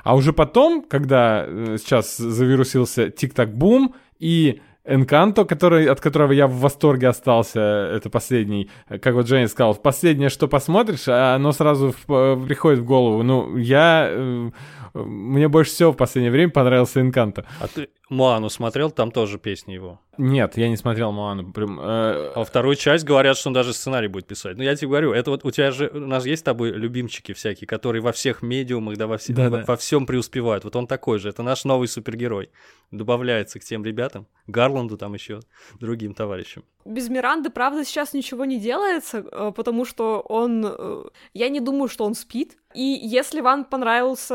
А уже потом, когда э, сейчас завирусился Тик-Так-Бум и Энканто, который, от которого я в восторге остался, это последний, как вот Женя сказал, последнее, что посмотришь, а оно сразу в- э, приходит в голову. Ну, я... э, мне больше всего в последнее время понравился Энканто. А ты Моану смотрел, там тоже песни его. Нет, я не смотрел Моану. Прям, э, А вторую часть говорят, что он даже сценарий будет писать. Ну, я тебе говорю, это вот у тебя же, у нас есть с тобой любимчики всякие, которые во всех медиумах, да, во, все, Да-да. во, во всем преуспевают. Вот он такой же, это наш новый супергерой. Добавляется к тем ребятам, Гарланду там еще, другим товарищам. Без Миранды, правда, сейчас ничего не делается, э, потому что он... э, Я не думаю, что он спит. И если вам понравился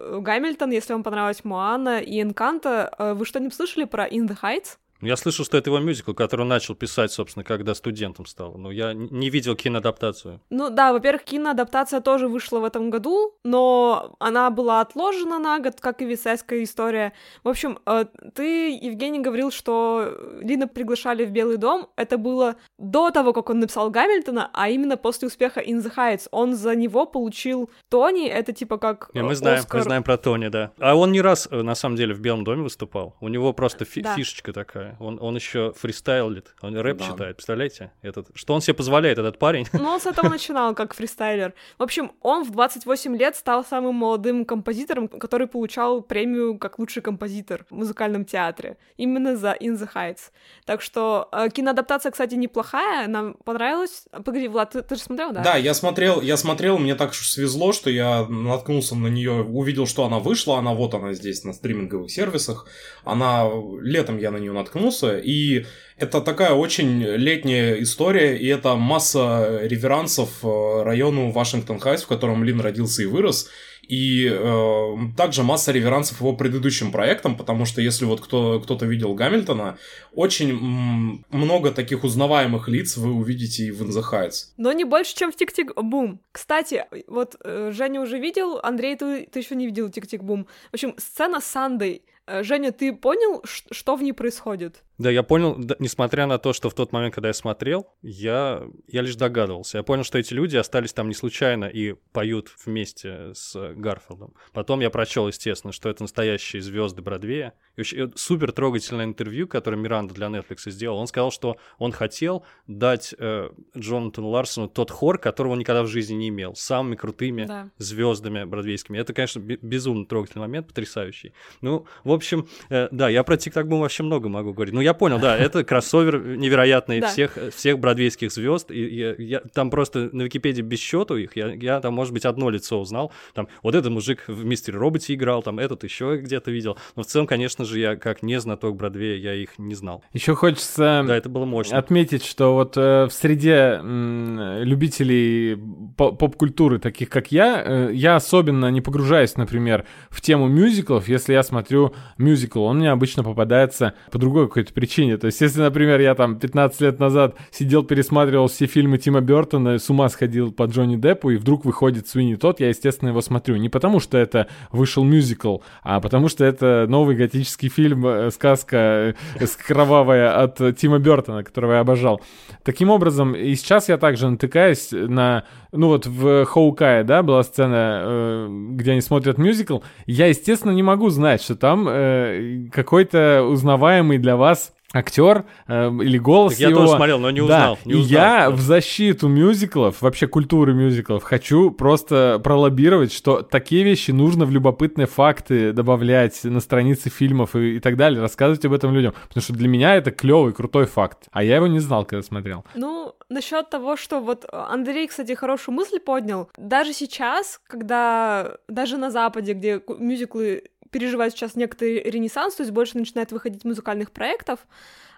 э, Гамильтон, если вам понравилась Моана и Энканта, вы что-нибудь слышали про In the Heights? Я слышал, что это его мюзикл, который он начал писать, собственно, когда студентом стал. Но я не видел киноадаптацию. Ну да, во-первых, киноадаптация тоже вышла в этом году, но она была отложена на год, как и Висайская история. В общем, э, ты, Евгений, говорил, что Лина приглашали в Белый дом. Это было до того, как он написал Гамильтона, а именно после успеха In the Heights. Он за него получил Тони, это типа как Не, мы знаем, Оскар. мы знаем про Тони, да. А он не раз, э, на самом деле, в Белом доме выступал. У него просто фи- Да. фишечка такая. Он, он еще фристайлит, он рэп Да. читает, представляете? Этот, что он себе позволяет, этот парень? Ну, он с этого [laughs] начинал, как фристайлер. В общем, он в 28 лет стал самым молодым композитором, который получал премию как лучший композитор в музыкальном театре. Именно за In the Heights. Так что э, киноадаптация, кстати, неплохая, нам понравилась. Погоди, Влад, ты, ты же смотрел, да? Да, я смотрел, я смотрел, мне так уж свезло, что я наткнулся на нее, увидел, что она вышла, она вот она здесь на стриминговых сервисах. Она летом я на нее наткнулся, и это такая очень летняя история, и это масса реверансов э, району Вашингтон-Хайс, в котором Лин родился и вырос. И э, также масса реверансов его предыдущим проектам, потому что если вот кто, кто-то видел Гамильтона, очень много таких узнаваемых лиц вы увидите и в In the Heights. Но не больше, чем в Тик-Тик-Бум. Кстати, вот э, Женя уже видел, Андрей, ты, ты еще не видел Тик-Тик-Бум. В общем, сцена с Sunday. Э, Женя, ты понял, что в ней происходит? Да, я понял, да, несмотря на то, что в тот момент, когда я смотрел, я, я лишь догадывался. Я понял, что эти люди остались там не случайно и поют вместе с э, Гарфилдом. Потом я прочел, естественно, что это настоящие звезды Бродвея. И вообще, э, супер трогательное интервью, которое Миранда для Netflix сделал. Он сказал, что он хотел дать э, Джонатану Ларсону тот хор, которого он никогда в жизни не имел, с самыми крутыми Да. звездами бродвейскими. Это, конечно, бе- безумно трогательный момент, потрясающий. Ну, в общем, э, да, я про Тик-Так Бум вообще много могу говорить. Ну, я понял, да, это кроссовер невероятный Да. всех, всех бродвейских звезд. И я, я- там просто на Википедии без счету их, я, я там, может быть, одно лицо узнал. Там, вот этот мужик в Мистере Роботе играл, там, этот еще где-то видел. Но в целом, конечно же, я как не знаток Бродвея, я их не знал. Еще хочется Да, это было мощно. отметить, что вот э, в среде м, любителей по- поп-культуры, таких как я, э, я особенно не погружаюсь, например, в тему мюзиклов, если я смотрю мюзикл. Он мне обычно попадается по другой какой-то причине. То есть, если, например, я там 15 лет назад сидел, пересматривал все фильмы Тима Бертона, с ума сходил по Джонни Деппу, и вдруг выходит Свинни Тот, я, естественно, его смотрю. Не потому, что это вышел мюзикл, а потому, что это новый готический фильм, э, сказка э, кровавая от Тима Бертона, которого я обожал. Таким образом, и сейчас я также натыкаюсь на... Ну вот в Хоукае, да, была сцена, э, где они смотрят мюзикл. Я, естественно, не могу знать, что там э, какой-то узнаваемый для вас актер э, или голос Так я его. тоже смотрел, но не Да, узнал. не и узнал, я да. в защиту мюзиклов, вообще культуры мюзиклов, хочу просто пролоббировать, что такие вещи нужно в любопытные факты добавлять на страницы фильмов и, и так далее, рассказывать об этом людям. Потому что для меня это клевый, крутой факт. А я его не знал, когда смотрел. Ну, насчет того, что вот Андрей, кстати, хорошую мысль поднял. Даже сейчас, когда даже на Западе, где мюзиклы переживают сейчас некоторый ренессанс, то есть больше начинает выходить музыкальных проектов,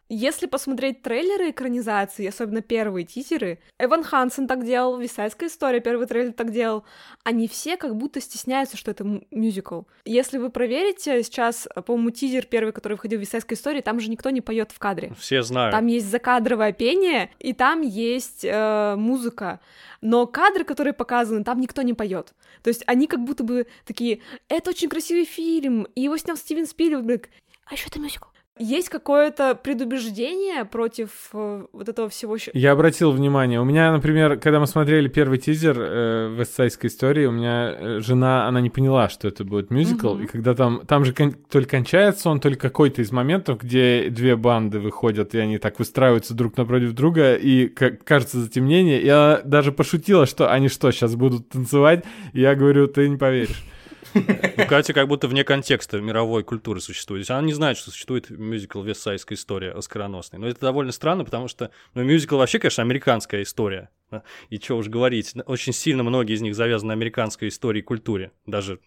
если посмотреть трейлеры экранизации, особенно первые тизеры, Эван Хансен так делал, Висайская история, первый трейлер так делал, они все как будто стесняются, что это мюзикл. Если вы проверите, сейчас, по-моему, тизер первый, который выходил в Висайской истории, там же никто не поет в кадре. Все знают. Там есть закадровое пение, и там есть э, музыка. Но кадры, которые показаны, там никто не поет. То есть они как будто бы такие, это очень красивый фильм, и его снял Стивен Спилберг. А еще это мюзикл. Есть какое-то предубеждение против э, вот этого всего. Я обратил внимание, у меня, например, когда мы смотрели первый тизер э, Вестсайдской истории, у меня э, жена, она не поняла, что это будет мюзикл, Мгм. и когда там, там же кон- то ли кончается он, то ли какой-то из моментов, где две банды выходят, и они так выстраиваются друг напротив друга, и как кажется затемнение, она даже пошутила, что они что, сейчас будут танцевать, и я говорю, ты не поверишь. Ну, Катя как будто вне контекста мировой культуры существует. Она не знает, что существует мюзикл «Вестсайдская история» оскароносный. Но это довольно странно, потому что ну, мюзикл вообще, конечно, американская история. И что уж говорить, очень сильно многие из них завязаны на американской истории и культуре. Даже,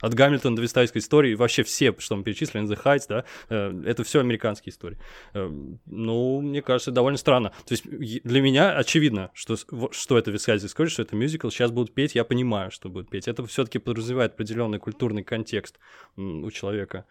от Гамильтона до Вистайской истории, вообще все, что мы перечислили, The Heights, да, э, это все американские истории. Э, ну, мне кажется, довольно странно. То есть для меня очевидно, что, что это Вискайская история, что это мюзикл, сейчас будут петь, я понимаю, что будут петь. Это все-таки подразумевает определенный культурный контекст у человека.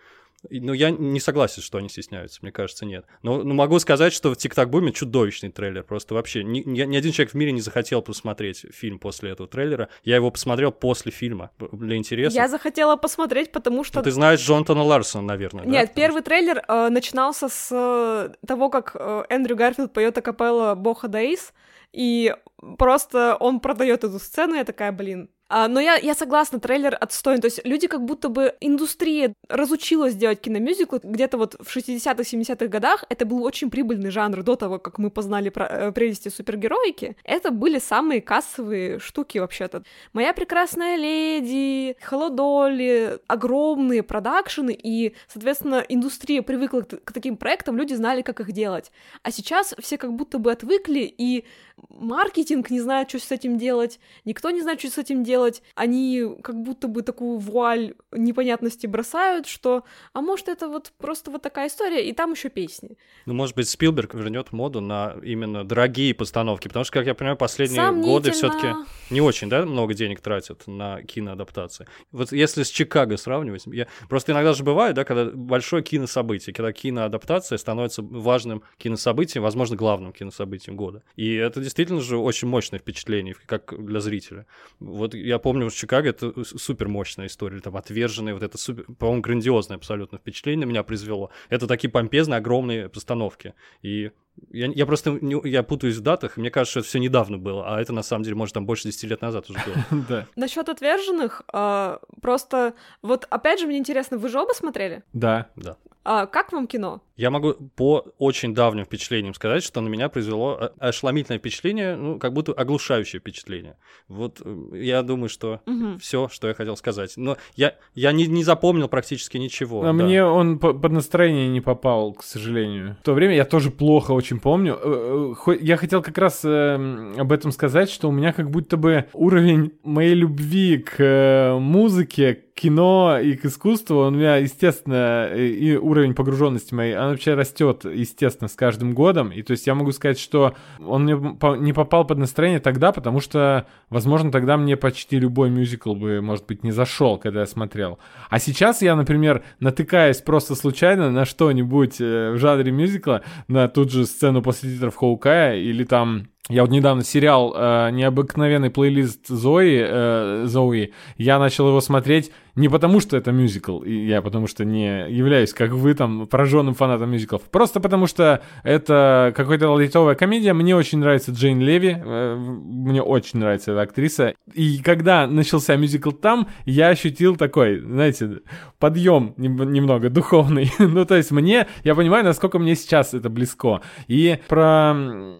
Ну, я не согласен, что они стесняются, мне кажется, нет. Но, но могу сказать, что в «Тик-так буме» чудовищный трейлер. Просто вообще ни, ни, ни один человек в мире не захотел посмотреть фильм после этого трейлера. Я его посмотрел после фильма для интереса. Я захотела посмотреть, потому что... Ну, ты знаешь Джонатана Ларсона, наверное, Нет, да? первый что... трейлер э, начинался с э, того, как э, Эндрю Гарфилд поет акапелла «Боха Даис», и просто он продает эту сцену, я такая, блин, а, но я, я согласна, трейлер отстойный. То есть люди как будто бы индустрия разучилась делать киномюзиклы. Где-то вот в 60-х, 70-х годах это был очень прибыльный жанр до того, как мы познали про, э, прелести супергероики. Это были самые кассовые штуки вообще-то. «Моя прекрасная леди», «Холодоли», огромные продакшены, и, соответственно, индустрия привыкла к, к таким проектам, люди знали, как их делать. А сейчас все как будто бы отвыкли, и маркетинг не знает, что с этим делать, никто не знает, что с этим делать, они как будто бы такую вуаль непонятности бросают, что, а может, это вот просто вот такая история, и там еще песни. Ну, может быть, Спилберг вернет моду на именно дорогие постановки, потому что, как я понимаю, последние годы все-таки не очень, да, много денег тратят на киноадаптации. Вот если с Чикаго сравнивать, я просто иногда же бывает, да, когда большое кинособытие, когда киноадаптация становится важным кинособытием, возможно, главным кинособытием года. И это действительно же очень мощное впечатление, как для зрителя. Вот я помню, в Чикаго это супер мощная история, там отверженные, вот это супер, по-моему, грандиозное абсолютно впечатление меня произвело. Это такие помпезные, огромные постановки. И я, я просто не, я путаюсь в датах, мне кажется, что это все недавно было, а это на самом деле, может, там больше 10 лет назад уже было. [laughs] Да. Насчет отверженных, а, просто вот опять же мне интересно, вы же оба смотрели? Да. Да. А, как вам кино? Я могу по очень давним впечатлениям сказать, что на меня произвело э, ошеломительное впечатление, ну, как будто оглушающее впечатление. Вот э, я думаю, что Мгм. все, что я хотел сказать. Но я, я не, не запомнил практически ничего. А да. мне он по- под настроение не попал, к сожалению. В то время я тоже плохо очень помню. Э, э, Я хотел как раз э, об этом сказать, что у меня как будто бы уровень моей любви к э, музыке, кино и к искусству, он у меня, естественно, и уровень погруженности моей, он вообще растет, естественно, с каждым годом. И то есть я могу сказать, что он мне не попал под настроение тогда, потому что, возможно, тогда мне почти любой мюзикл бы, может быть, не зашел, когда я смотрел. А сейчас я, например, натыкаясь просто случайно на что-нибудь э, в жанре мюзикла, на тут же сцену после титров Хоукая или там я вот недавно сериал э, «Необыкновенный плейлист Зои», э, Зои, я начал его смотреть не потому, что это мюзикл, и я потому что не являюсь, как вы, там, пораженным фанатом мюзиклов, просто потому что это какая-то лайтовая комедия, мне очень нравится Джейн Леви, э, мне очень нравится эта актриса, и когда начался мюзикл там, я ощутил такой, знаете, подъем нем- немного духовный, [laughs] ну, то есть мне, я понимаю, насколько мне сейчас это близко, и про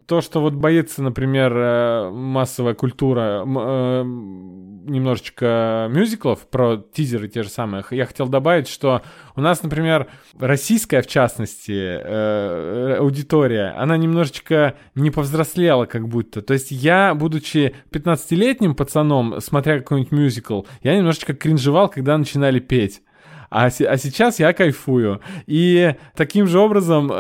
то, что вот боится, например, э, массовая культура э, немножечко мюзиклов, про тизеры те же самые, я хотел добавить, что у нас, например, российская, в частности, э, аудитория, она немножечко не повзрослела как будто. То есть я, будучи 15-летним пацаном, смотря какой-нибудь мюзикл, я немножечко кринжевал, когда начинали петь. А, а сейчас я кайфую. И таким же образом, э,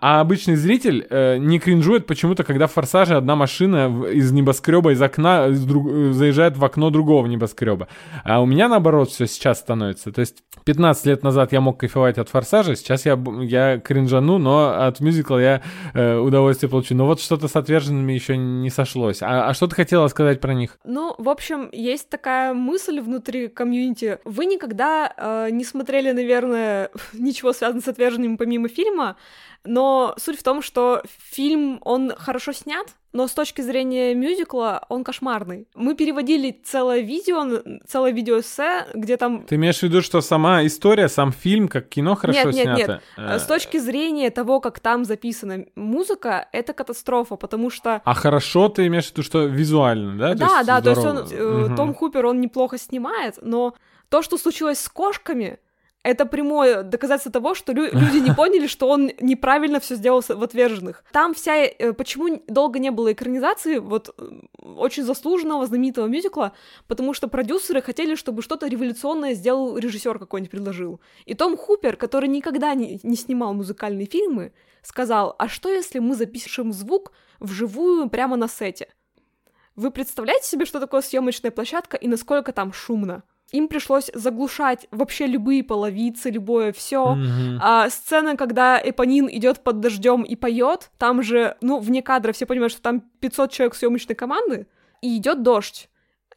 а обычный зритель э, не кринжует почему-то, когда в «Форсаже» одна машина из небоскреба, из окна из друг- заезжает в окно другого небоскреба. А у меня наоборот все сейчас становится. То есть 15 лет назад я мог кайфовать от «Форсажа», сейчас я, я кринжану, но от мюзикла я э, удовольствие получу. Но вот что-то с «Отверженными» еще не сошлось. А, а что ты хотела сказать про них? Ну, в общем, есть такая мысль внутри комьюнити. Вы никогда э, не смотрели, наверное, [laughs] ничего связанного с отверженными помимо фильма, но суть в том, что фильм, он хорошо снят, но с точки зрения мюзикла он кошмарный. Мы переводили целое видео, целое видеоэссе, где там Ты имеешь в виду, что сама история, сам фильм, как кино хорошо Нет, нет, снято? нет. Э, С точки зрения того, как там записана музыка, это катастрофа, потому что А хорошо ты имеешь в виду, что визуально, да? да, да, то есть он, Мгм. Том Хупер, он неплохо снимает, но то, что случилось с кошками, это прямое доказательство того, что лю- люди не [laughs] поняли, что он неправильно все сделал в отверженных. Там вся... Э, почему долго не было экранизации вот очень заслуженного, знаменитого мюзикла? Потому что продюсеры хотели, чтобы что-то революционное сделал режиссер какой-нибудь предложил. И Том Хупер, который никогда не, не снимал музыкальные фильмы, сказал, а что если мы запишем звук вживую прямо на сете? Вы представляете себе, что такое съемочная площадка и насколько там шумно? Им пришлось заглушать вообще любые половицы, любое все. Mm-hmm. А, сцена, когда Эпонин идет под дождем и поет, там же, ну, вне кадра все понимают, что там 500 человек съемочной команды, и идет дождь.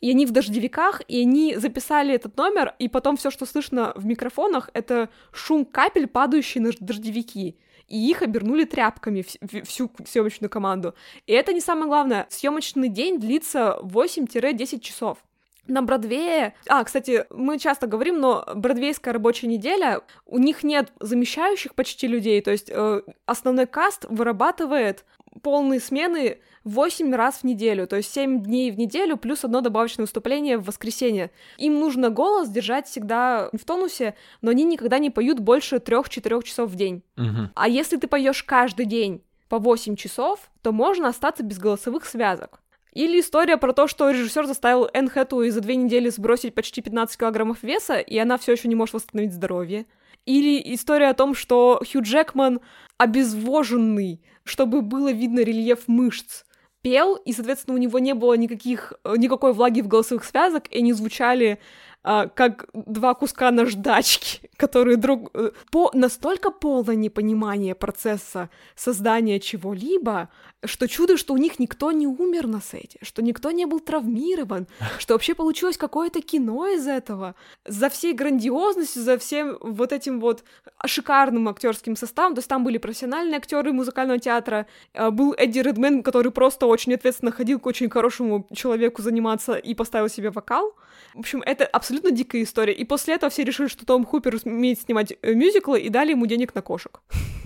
И они в дождевиках, и они записали этот номер, и потом все, что слышно в микрофонах, это шум капель, падающий на дождевики и их обернули тряпками всю съемочную команду. И это не самое главное. Съемочный день длится 8-10 часов. На Бродвее... А, кстати, мы часто говорим, но бродвейская рабочая неделя, у них нет замещающих почти людей, то есть э, основной каст вырабатывает полные смены 8 раз в неделю, то есть 7 дней в неделю плюс одно добавочное выступление в воскресенье. Им нужно голос держать всегда в тонусе, но они никогда не поют больше 3-4 часов в день. Угу. А если ты поешь каждый день по 8 часов, то можно остаться без голосовых связок. Или история про то, что режиссер заставил Энн Хэтуэй за две недели сбросить почти 15 килограммов веса, и она все еще не может восстановить здоровье. Или история о том, что Хью Джекман обезвоженный, чтобы было видно рельеф мышц, пел, и, соответственно, у него не было никаких, никакой влаги в голосовых связок, и они звучали а, как два куска наждачки, которые друг... Э, по... настолько полное непонимание процесса создания чего-либо, что чудо, что у них никто не умер на сете, что никто не был травмирован, [laughs] что вообще получилось какое-то кино из этого. За всей грандиозностью, за всем вот этим вот шикарным актерским составом, то есть там были профессиональные актеры музыкального театра, а, был Эдди Редмен, который просто очень ответственно ходил к очень хорошему человеку заниматься и поставил себе вокал. В общем, это абсолютно дикая история. И после этого все решили, что Том Хупер умеет снимать э, мюзиклы, и дали ему денег на кошек.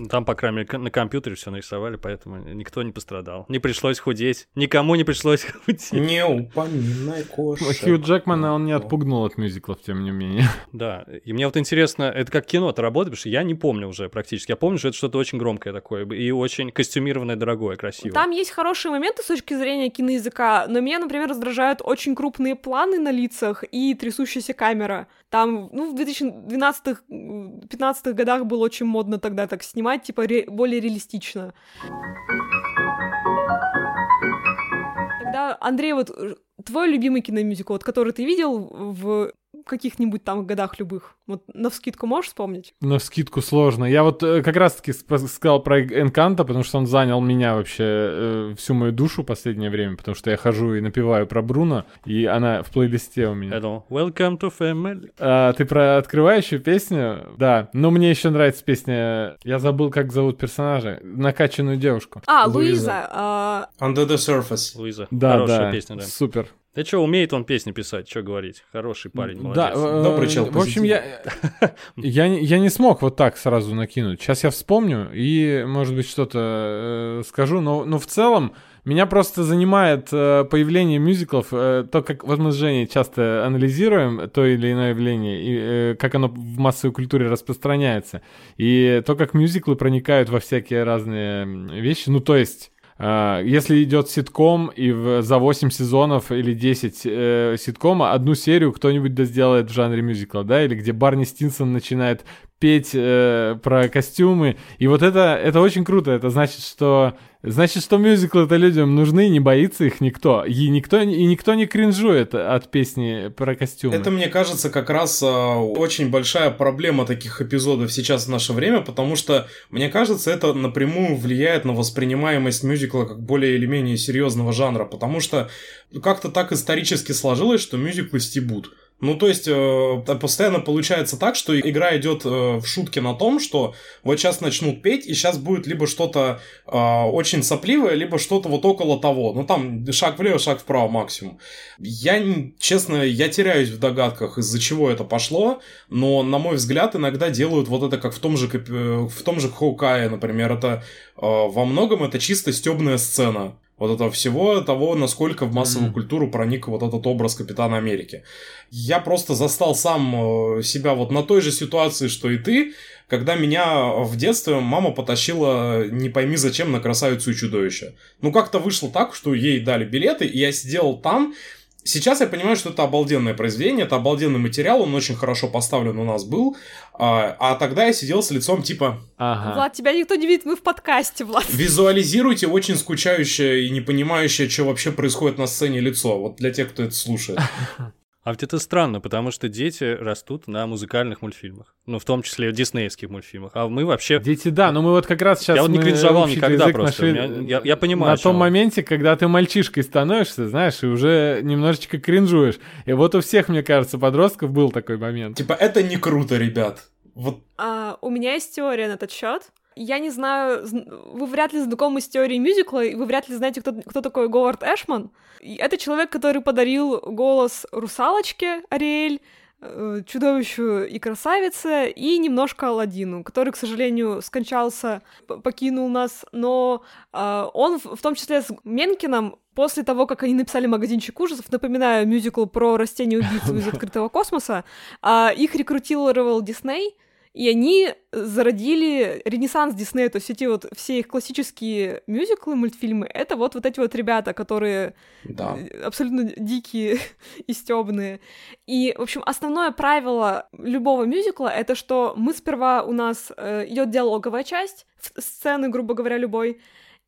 Там, по крайней мере, на компьютере все нарисовали, поэтому никто не пострадал. Не пришлось худеть. Никому не пришлось худеть. Не упоминай кошек. Хью Джекмана он не отпугнул от мюзиклов, тем не менее. [laughs] Да, и мне вот интересно, это как кино-то работает, потому что я не помню уже практически. Я помню, что это что-то очень громкое такое, и очень костюмированное, дорогое, красивое. Там есть хорошие моменты с точки зрения киноязыка, но меня, например, раздражают очень крупные планы на лицах и трясущаяся камера. Там, ну, в 2012-15 годах было очень модно тогда так снимать, типа, ре- более реалистично. Тогда, Андрей, вот твой любимый киномюзикл, вот, который ты видел в каких-нибудь там годах любых? Вот на вскидку можешь вспомнить? На вскидку сложно. Я вот э, как раз-таки сказал про Энканта, потому что он занял меня вообще э, всю мою душу последнее время, потому что я хожу и напеваю про Бруно, и она в плейлисте у меня. Это Welcome to Family. А, ты про открывающую песню? Да. Но мне еще нравится песня, я забыл, как зовут персонажа, накачанную девушку. А, Луиза. Луиза. Uh... Under the Surface. Луиза. Да, Хорошая да. песня, да. Супер. Да что, умеет он песни писать, что говорить. Хороший парень, молодец. Да, э, Добрый чел, В общем, я, я, я не смог вот так сразу накинуть. Сейчас я вспомню и, может быть, что-то э, скажу, но, но в целом меня просто занимает э, появление мюзиклов, э, то, как вот мы с Женей часто анализируем то или иное явление, и э, как оно в массовой культуре распространяется, и то, как мюзиклы проникают во всякие разные вещи. Ну, то есть если идет ситком, и в, за 8 сезонов или 10 э, ситкома одну серию кто-нибудь да сделает в жанре мюзикла, да, или где Барни Стинсон начинает петь э, про костюмы. И вот это, это очень круто. Это значит, что значит, что мюзиклы это людям нужны, не боится их никто. И никто, и никто не кринжует от песни про костюмы. Это, мне кажется, как раз э, очень большая проблема таких эпизодов сейчас в наше время, потому что, мне кажется, это напрямую влияет на воспринимаемость мюзикла как более или менее серьезного жанра, потому что как-то так исторически сложилось, что мюзиклы стебут. Ну, то есть, э, постоянно получается так, что игра идет э, в шутке на том, что вот сейчас начнут петь, и сейчас будет либо что-то э, очень сопливое, либо что-то вот около того. Ну, там шаг влево, шаг вправо максимум. Я, честно, я теряюсь в догадках, из-за чего это пошло, но, на мой взгляд, иногда делают вот это как в том же, э, в том же Хоукае, например. Это э, во многом это чисто стебная сцена вот этого всего того, насколько в массовую mm-hmm. культуру проник вот этот образ Капитана Америки. Я просто застал сам э, себя вот на той же ситуации, что и ты, когда меня в детстве мама потащила не пойми зачем на красавицу и чудовище. Ну как-то вышло так, что ей дали билеты, и я сидел там, Сейчас я понимаю, что это обалденное произведение, это обалденный материал, он очень хорошо поставлен у нас был, а, а тогда я сидел с лицом типа... Ага. Влад, тебя никто не видит, мы в подкасте, Влад. Визуализируйте очень скучающее и не понимающее, что вообще происходит на сцене лицо, вот для тех, кто это слушает. [laughs] А вот это странно, потому что дети растут на музыкальных мультфильмах. Ну, в том числе диснеевских мультфильмах. А мы вообще... Дети, да, но мы вот как раз сейчас... Я вот не кринжовал никогда просто. Нашли... Меня... Я, я понимаю. На том моменте, когда ты мальчишкой становишься, знаешь, и уже немножечко кринжуешь. И вот у всех, мне кажется, подростков был такой момент. Типа, это не круто, ребят. Вот. А, у меня есть теория на этот счет. Я не знаю, вы вряд ли знакомы с теорией мюзикла, и вы вряд ли знаете, кто, кто такой Говард Эшман. И это человек, который подарил голос русалочке Ариэль, э, чудовищу и красавице, и немножко Алладину, который, к сожалению, скончался, покинул нас, но э, он в, в том числе с Менкином после того, как они написали «Магазинчик ужасов», напоминаю, мюзикл про растение-убийцу из [laughs] открытого космоса, э, их рекрутировал Дисней, и они зародили ренессанс Диснея, то есть эти вот все их классические мюзиклы, мультфильмы, это вот вот эти вот ребята, которые да. Э, абсолютно дикие [laughs] и стебные. И, в общем, основное правило любого мюзикла — это что мы сперва, у нас э, идет диалоговая часть, сцены, грубо говоря, любой,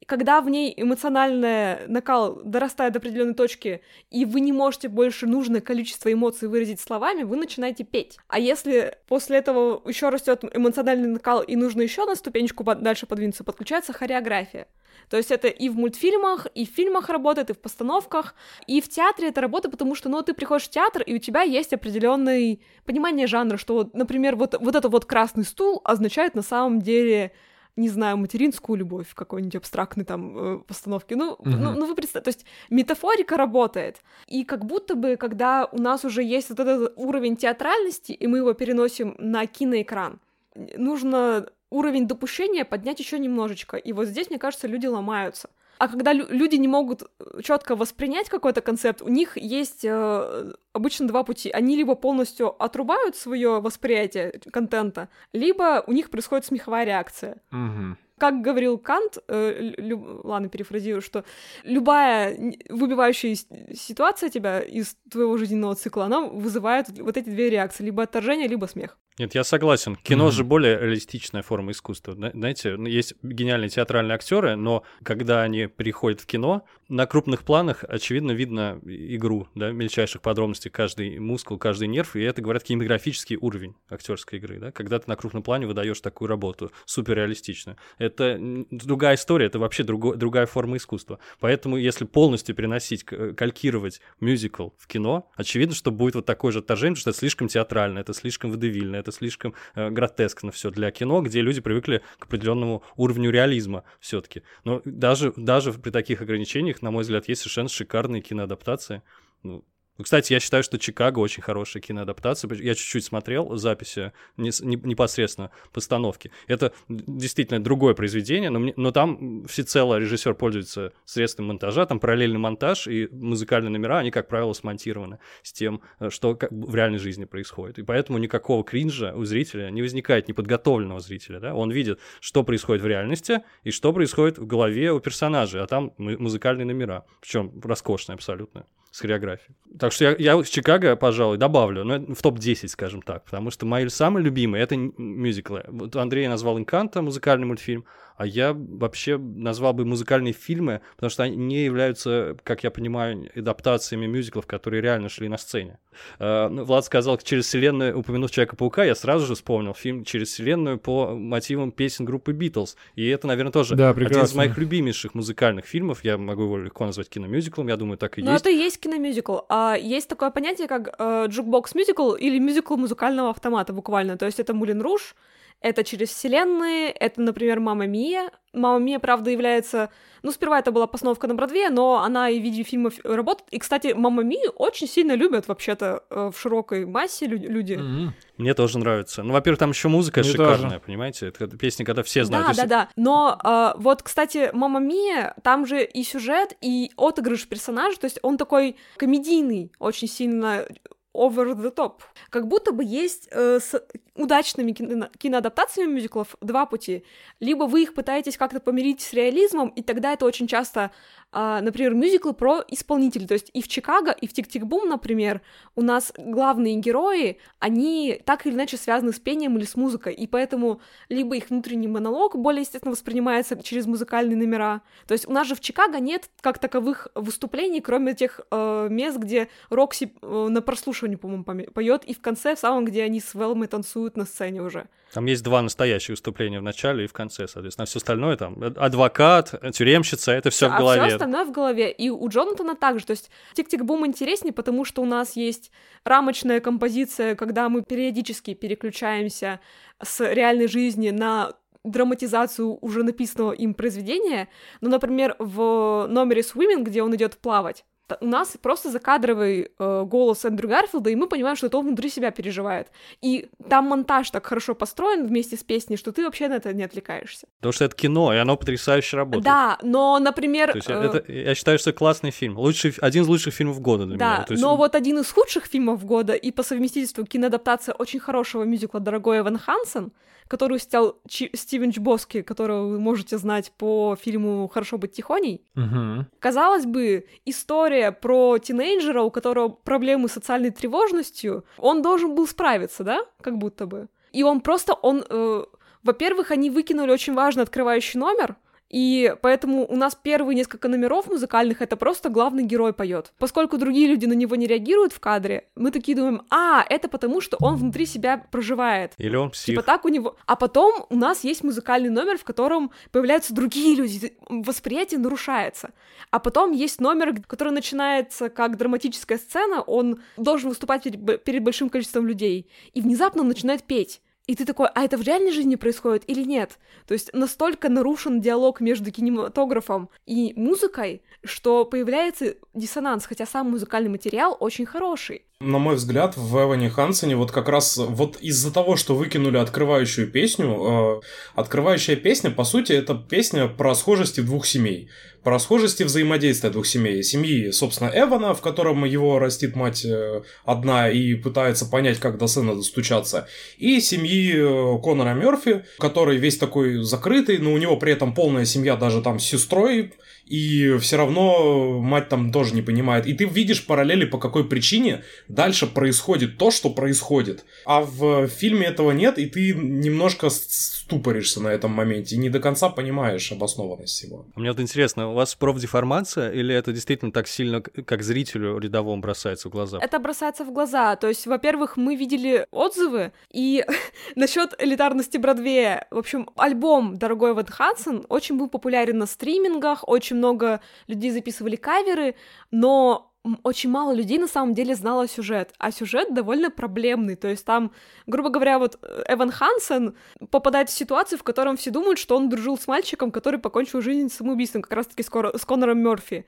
когда в ней эмоциональный накал дорастает до определенной точки, и вы не можете больше нужное количество эмоций выразить словами, вы начинаете петь. А если после этого еще растет эмоциональный накал, и нужно еще на ступенечку дальше подвинуться, подключается хореография. То есть это и в мультфильмах, и в фильмах работает, и в постановках, и в театре это работает, потому что, ну, ты приходишь в театр, и у тебя есть определенное понимание жанра, что, например, вот, вот этот вот красный стул означает на самом деле не знаю, материнскую любовь в какой-нибудь абстрактной там э, постановке. Ну, угу. ну, ну, вы представьте, то есть метафорика работает. И как будто бы, когда у нас уже есть вот этот уровень театральности, и мы его переносим на киноэкран, нужно уровень допущения поднять еще немножечко. И вот здесь, мне кажется, люди ломаются. А когда лю- люди не могут э, четко воспринять какой-то концепт, у них есть э, обычно два пути. Они либо полностью отрубают свое восприятие контента, либо у них происходит смеховая реакция. Угу как говорил Кант, э, лю, ладно, перефразирую, что любая выбивающая ситуация тебя из твоего жизненного цикла, она вызывает вот эти две реакции, либо отторжение, либо смех. Нет, я согласен. Кино mm-hmm. же более реалистичная форма искусства. Знаете, ну, есть гениальные театральные актеры, но когда они приходят в кино, на крупных планах, очевидно, видно игру, да, мельчайших подробностей, каждый мускул, каждый нерв, и это, говорят, кинематографический уровень актерской игры, да, когда ты на крупном плане выдаешь такую работу, суперреалистичную. Это другая история, это вообще друго, другая форма искусства. Поэтому, если полностью переносить, калькировать мюзикл в кино, очевидно, что будет вот такое же отторжение, что это слишком театрально, это слишком водевильно, это слишком э, гротескно все для кино, где люди привыкли к определенному уровню реализма все-таки. Но даже, даже при таких ограничениях, на мой взгляд, есть совершенно шикарные киноадаптации. Ну, ну, кстати, я считаю, что Чикаго очень хорошая киноадаптация. Я чуть-чуть смотрел записи непосредственно постановки. Это действительно другое произведение, но, мне, но там всецело режиссер пользуется средством монтажа, там параллельный монтаж и музыкальные номера, они, как правило, смонтированы с тем, э, что в реальной жизни происходит. И поэтому никакого кринжа у зрителя не возникает, неподготовленного зрителя. Да? Он видит, что происходит в реальности и что происходит в голове у персонажей, а там музыкальные номера, причем роскошные абсолютно с хореографией. Так что я, я Чикаго, пожалуй, добавлю, но в топ-10, скажем так, потому что мои самые любимые — это мюзиклы. Вот Андрей назвал «Инканто», музыкальный мультфильм, а я вообще назвал бы музыкальные фильмы, потому что они не являются, как я понимаю, адаптациями мюзиклов, которые реально шли на сцене. А, ну, Влад сказал, через вселенную, упомянув Человека-паука, я сразу же вспомнил фильм «Через вселенную» по мотивам песен группы Битлз. И это, наверное, тоже да, один из моих любимейших музыкальных фильмов. Я могу его легко назвать киномюзиклом, я думаю, так и Но есть. Но это и есть киномюзикл. А есть такое понятие, как э, джукбокс-мюзикл или мюзикл музыкального автомата буквально. То есть это «Мулин Руж», Это «Через вселенную», это, например, «Мама Мия». «Мама Мия», правда, является... Ну, сперва это была постановка на Бродвее, но она и в виде фильмов работает. И, кстати, «Мама Мию» очень сильно любят вообще-то э, в широкой массе люди. Mm-hmm. Мне тоже нравится. Ну, во-первых, там еще музыка Мне шикарная, тоже. понимаете? Это песня, когда все знают. Да, да, да. Но э, вот, кстати, «Мама Мия», там же и сюжет, и отыгрыш персонажа, то есть он такой комедийный, очень сильно over the top. Как будто бы есть э, с удачными кино- киноадаптациями мюзиклов два пути. Либо вы их пытаетесь как-то помирить с реализмом, и тогда это очень часто а, например, мюзиклы про исполнителей. То есть и в Чикаго, и в Тик-Тик-Бум, например, у нас главные герои, они так или иначе связаны с пением или с музыкой, и поэтому либо их внутренний монолог более естественно воспринимается через музыкальные номера. То есть у нас же в Чикаго нет как таковых выступлений, кроме тех э, мест, где Рокси э, на прослушивании, по-моему, поет, и в конце, в самом, где они с Велмой танцуют на сцене уже. Там есть два настоящих выступления в начале и в конце, соответственно. Все остальное там адвокат, тюремщица, это все в голове. А все остальное в голове. И у Джонатана также. То есть Тик-Тик-Бум интереснее, потому что у нас есть рамочная композиция, когда мы периодически переключаемся с реальной жизни на драматизацию уже написанного им произведения. Ну, например, в номере Swimming, где он идет плавать, у нас просто закадровый э, голос Эндрю Гарфилда, и мы понимаем, что это он внутри себя переживает. И там монтаж так хорошо построен вместе с песней, что ты вообще на это не отвлекаешься. Потому что это кино, и оно потрясающе работает. Да, но, например... То есть, э... это, я считаю, что это классный фильм. Лучший, один из лучших фильмов года для да, меня. Да, есть... но вот один из худших фильмов года и по совместительству киноадаптация очень хорошего мюзикла «Дорогой Эван Хансен», которую снял Чи- Стивен Чбоски, которого вы можете знать по фильму «Хорошо быть тихоней». Угу. Казалось бы, история про тинейджера, у которого проблемы с социальной тревожностью, он должен был справиться, да, как будто бы. И он просто, он... Э, во-первых, они выкинули очень важный открывающий номер, и поэтому у нас первые несколько номеров музыкальных это просто главный герой поет. Поскольку другие люди на него не реагируют в кадре, мы такие думаем, а, это потому, что он внутри себя проживает. Или он псих. Типа так у него. А потом у нас есть музыкальный номер, в котором появляются другие люди, восприятие нарушается. А потом есть номер, который начинается как драматическая сцена, он должен выступать перед, перед большим количеством людей, и внезапно он начинает петь. И ты такой, а это в реальной жизни происходит или нет? То есть настолько нарушен диалог между кинематографом и музыкой, что появляется диссонанс, хотя сам музыкальный материал очень хороший. На мой взгляд, в Эване Хансене вот как раз вот из-за того, что выкинули открывающую песню, э, открывающая песня, по сути, это песня про схожести двух семей про схожести взаимодействия двух семей. Семьи, собственно, Эвана, в котором его растит мать э, одна и пытается понять, как до сына достучаться, и семьи э, Конора Мерфи, который весь такой закрытый, но у него при этом полная семья даже там с сестрой, и все равно мать там тоже не понимает. И ты видишь параллели, по какой причине дальше происходит то, что происходит. А в фильме этого нет, и ты немножко ступоришься на этом моменте и не до конца понимаешь обоснованность всего. Мне вот интересно, у вас профдеформация или это действительно так сильно, как зрителю рядовому бросается в глаза? Это бросается в глаза. То есть, во-первых, мы видели отзывы, и [laughs] насчет элитарности Бродвея, в общем, альбом «Дорогой Ван Хансен» очень был популярен на стримингах, очень много людей записывали каверы, но очень мало людей на самом деле знало сюжет, а сюжет довольно проблемный, то есть там, грубо говоря, вот э, Эван Хансен попадает в ситуацию, в котором все думают, что он дружил с мальчиком, который покончил жизнь самоубийством, как раз-таки с Конором Мерфи.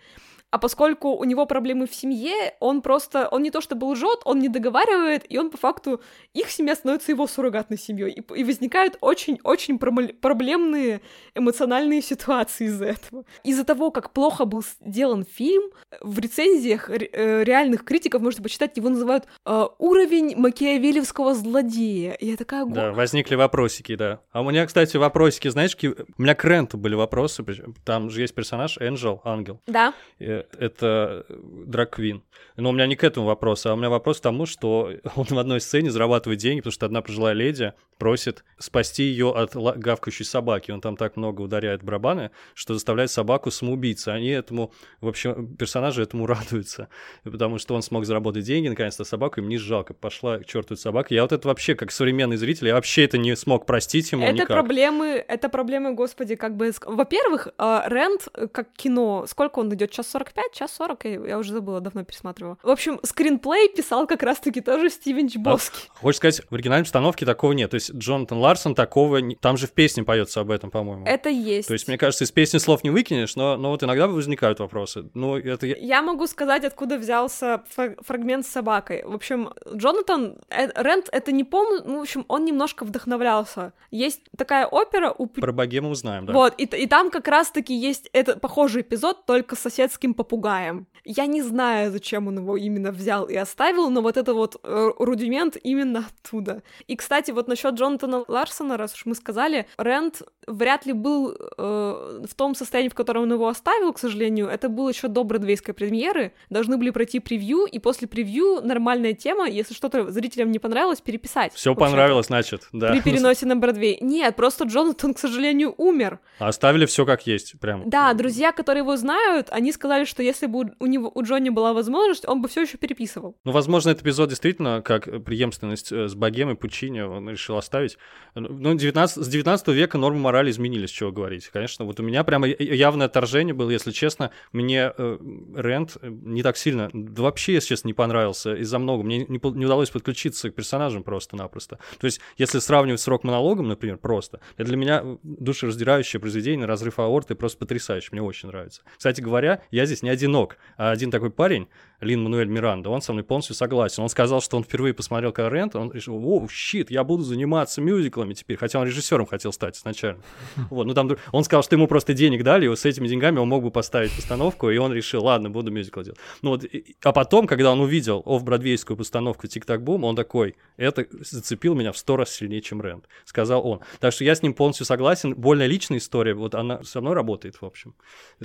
А поскольку у него проблемы в семье, он просто, он не то чтобы лжет, он не договаривает, и он по факту, их семья становится его суррогатной семьей. И, и возникают очень-очень проблемные эмоциональные ситуации из-за этого. Из-за того, как плохо был сделан фильм, в рецензиях э, реальных критиков можете почитать, его называют э, уровень макиавелевского злодея. И я такая... Да, возникли вопросики, да. А у меня, кстати, вопросики, знаешь, у меня к Ренту были вопросы, там же есть персонаж Энджел, ангел. Да. Это драквин. Но у меня не к этому вопрос, а у меня вопрос к тому, что [laughs] он в одной сцене зарабатывает деньги, потому что одна пожилая леди просит спасти ее от гавкающей собаки. Он там так много ударяет барабаны, что заставляет собаку самоубийца. Они этому, в общем, персонажи этому [laughs] радуются, потому что он смог заработать деньги, наконец-то собаку им не жалко. Пошла к черту собака. Я вот это вообще, как современный зритель, я вообще это не смог простить ему это никак. проблемы, это проблемы, господи, как бы... Во-первых, а, Рент, как кино, сколько он идет? Час 45 45, час 40, я, я уже забыла, давно пересматривала. В общем, скринплей писал как раз-таки тоже Стивен Чбовский. А, хочешь сказать, в оригинальной постановке такого нет. То есть Джонатан Ларсон такого... Не... Там же в песне поется об этом, по-моему. Это есть. То есть, мне кажется, из песни слов не выкинешь, но, но вот иногда возникают вопросы. Ну, это... Я могу сказать, откуда взялся фрагмент с собакой. В общем, Джонатан... Э, Рент это не полный... Ну, в общем, он немножко вдохновлялся. Есть такая опера у... Про богему узнаем, да. Вот, и, и там как раз-таки есть это похожий эпизод, только с соседским попугаем. Я не знаю, зачем он его именно взял и оставил, но вот это вот э, рудимент именно оттуда. И, кстати, вот насчет Джонатана Ларсона, раз уж мы сказали, Рент вряд ли был э, в том состоянии, в котором он его оставил, к сожалению. Это было еще до бродвейской премьеры. Должны были пройти превью, и после превью нормальная тема, если что-то зрителям не понравилось, переписать. Все понравилось, значит, да. При переносе на Бродвей. Нет, просто Джонатан, к сожалению, умер. А оставили все как есть, прям. Да, друзья, которые его знают, они сказали, что если бы у него у Джонни была возможность, он бы все еще переписывал. Ну, возможно, этот эпизод действительно, как преемственность э, с богемой Пучини, он решил оставить. Ну, 19, с 19 века нормы морали изменились, чего говорить. Конечно, вот у меня прямо явное отторжение было, если честно, мне э, Рент э, не так сильно, да вообще, если честно, не понравился из-за много. Мне не, не удалось подключиться к персонажам просто-напросто. То есть, если сравнивать с рок-монологом, например, просто, это для меня душераздирающее произведение «Разрыв аорты» просто потрясающее, мне очень нравится. Кстати говоря, я здесь не одинок, а один такой парень, Лин Мануэль Миранда, он со мной полностью согласен. Он сказал, что он впервые посмотрел Карент, он решил, о, щит, я буду заниматься мюзиклами теперь, хотя он режиссером хотел стать изначально. [laughs] Вот, ну там он сказал, что ему просто денег дали, и вот с этими деньгами он мог бы поставить постановку, и он решил, ладно, буду мюзикл делать. Ну вот, а потом, когда он увидел офф-бродвейскую постановку «Тик-так-бум», он такой, это зацепил меня в сто раз сильнее, чем Рэнд, сказал он. Так что я с ним полностью согласен. Более личная история, вот она со мной работает, в общем.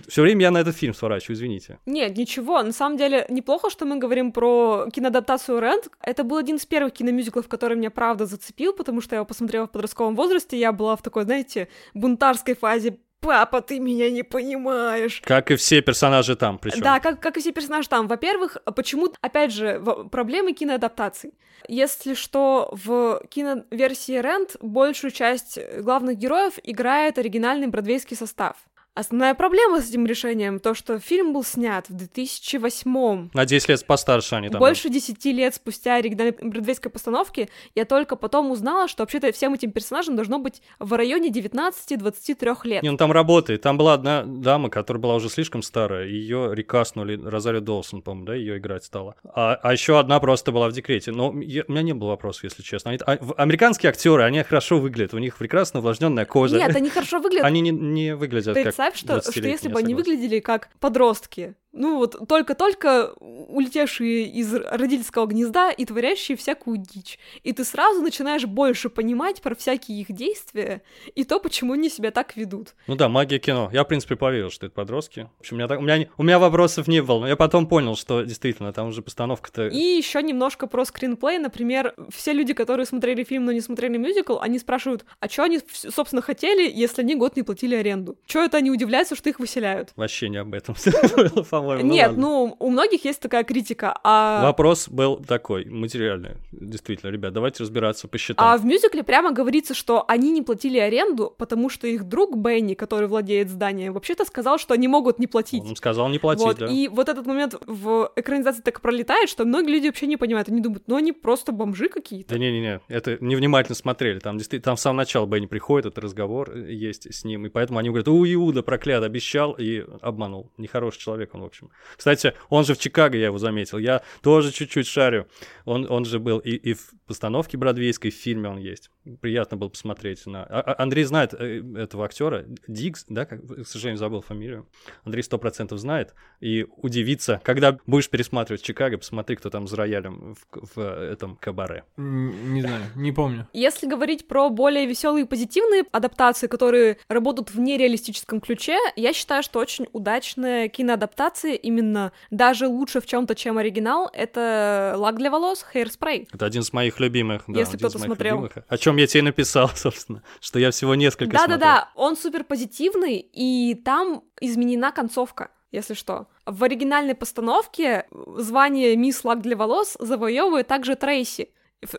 Все время я на этот фильм сворачиваю, извините. Нет, ничего, на самом деле неплохо, что мы говорим про киноадаптацию Рэнд. Это был один из первых киномюзиклов, который меня правда зацепил, потому что я его посмотрела в подростковом возрасте, я была в такой, знаете, бунтарской фазе папа, ты меня не понимаешь. Как и все персонажи там, причем. Да, как, как и все персонажи там. Во-первых, почему, опять же, проблемы киноадаптаций. Если что, в киноверсии Рент большую часть главных героев играет оригинальный бродвейский состав. Основная проблема с этим решением то, что фильм был снят в 2008 На 10 лет постарше они там. Больше 10 лет спустя оригинальной бродвейской постановки я только потом узнала, что вообще-то всем этим персонажам должно быть в районе 19-23 лет. Не, ну там работает. Там была одна дама, которая была уже слишком старая, ее рекастнули, Розарио Долсон, по-моему, да, ее играть стала. А, а еще одна просто была в декрете. Но я, у меня не было вопросов, если честно. Они, а, американские актеры, они хорошо выглядят, у них прекрасно увлажненная кожа. Нет, они хорошо выглядят. Они не, не выглядят как представь, что, что если бы они выглядели как подростки, ну вот только-только улетевшие из родительского гнезда и творящие всякую дичь. И ты сразу начинаешь больше понимать про всякие их действия и то, почему они себя так ведут. Ну да, магия кино. Я, в принципе, поверил, что это подростки. В общем, у меня, так, у меня, у меня вопросов не было, но я потом понял, что действительно там уже постановка-то... И еще немножко про скринплей. Например, все люди, которые смотрели фильм, но не смотрели мюзикл, они спрашивают, а что они, собственно, хотели, если они год не платили аренду? Чего это они удивляются, что их выселяют? Вообще не об этом [laughs] по-моему. Нет, ну, у многих есть такая критика, а... Вопрос был такой, материальный. Действительно, ребят, давайте разбираться по счетам. А в мюзикле прямо говорится, что они не платили аренду, потому что их друг Бенни, который владеет зданием, вообще-то сказал, что они могут не платить. Он сказал не платить, вот, да. И вот этот момент в экранизации так пролетает, что многие люди вообще не понимают. Они думают, ну они просто бомжи какие-то. Да не-не-не, это невнимательно смотрели. Там действительно, там с самого начала Бенни приходит, этот разговор есть с ним, и поэтому они говорят, у, Иуда проклят, обещал и обманул. Нехороший человек он, в общем. Кстати, он же в Чикаго, я его заметил. Я тоже чуть-чуть шарю. Он, он же был и, и в постановке бродвейской, в фильме он есть. Приятно было посмотреть на... А, а Андрей знает э, этого актера, Дикс, да, как, к сожалению, забыл фамилию. Андрей сто процентов знает. И удивится, когда будешь пересматривать Чикаго, посмотри, кто там за роялем в, в этом кабаре. Не знаю, не помню. Если говорить про более веселые и позитивные адаптации, которые работают в нереалистическом ключе, я считаю, что очень удачная киноадаптация именно даже лучше в чем-то, чем оригинал, это лак для волос, hairspray. Это один из моих любимых, да, Если кто-то смотрел. Любимых, о чем я тебе написал, [laughs] собственно, что я всего несколько да, смотрел. Да-да-да, он супер позитивный, и там изменена концовка если что. В оригинальной постановке звание мисс лак для волос завоевывает также Трейси.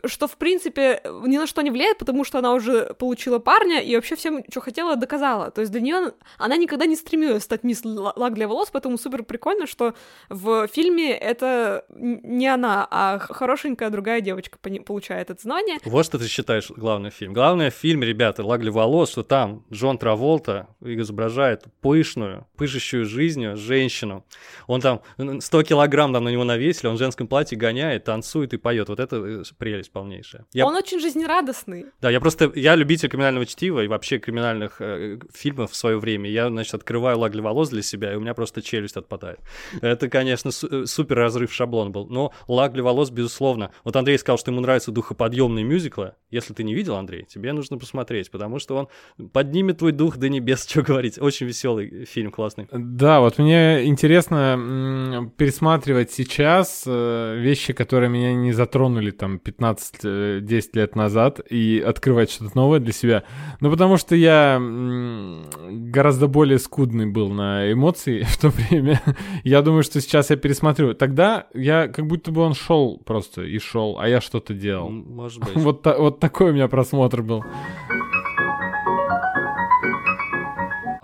Что, в принципе, ни на что не влияет, потому что она уже получила парня и вообще всем, что хотела, доказала. То есть для нее она никогда не стремилась стать мисс лак для волос, поэтому супер прикольно, что в фильме это не она, а хорошенькая другая девочка получает это знание. Вот что ты считаешь главный фильм. Главный в фильме, ребята, лак для волос, что там Джон Траволта изображает пышную, пышущую жизнью женщину. Он там 100 килограмм там на него навесили, он в женском платье гоняет, танцует и поет. Вот это э, прелесть полнейшая. Я... Он очень жизнерадостный. Да, я просто, я любитель криминального чтива и вообще криминальных э, фильмов в свое время. Я, значит, открываю лак для волос для себя, и у меня просто челюсть отпадает. Это, конечно, су- э, супер разрыв шаблон был. Но лак для волос, безусловно. Вот Андрей сказал, что ему нравятся духоподъемные мюзиклы. Если ты не видел, Андрей, тебе нужно посмотреть, потому что он поднимет твой дух до небес, что говорить. Очень веселый фильм, классный. Да, вот мне интересно пересматривать сейчас э, вещи, которые меня не затронули там 15 10 э, лет назад и открывать что-то новое для себя. Ну, потому что я гораздо более скудный был на эмоции [laughs] в то время. я думаю, что сейчас я пересмотрю. Тогда я как будто бы он шел просто и шел, а я что-то делал. Может быть. [laughs] вот, вот такой у меня просмотр был.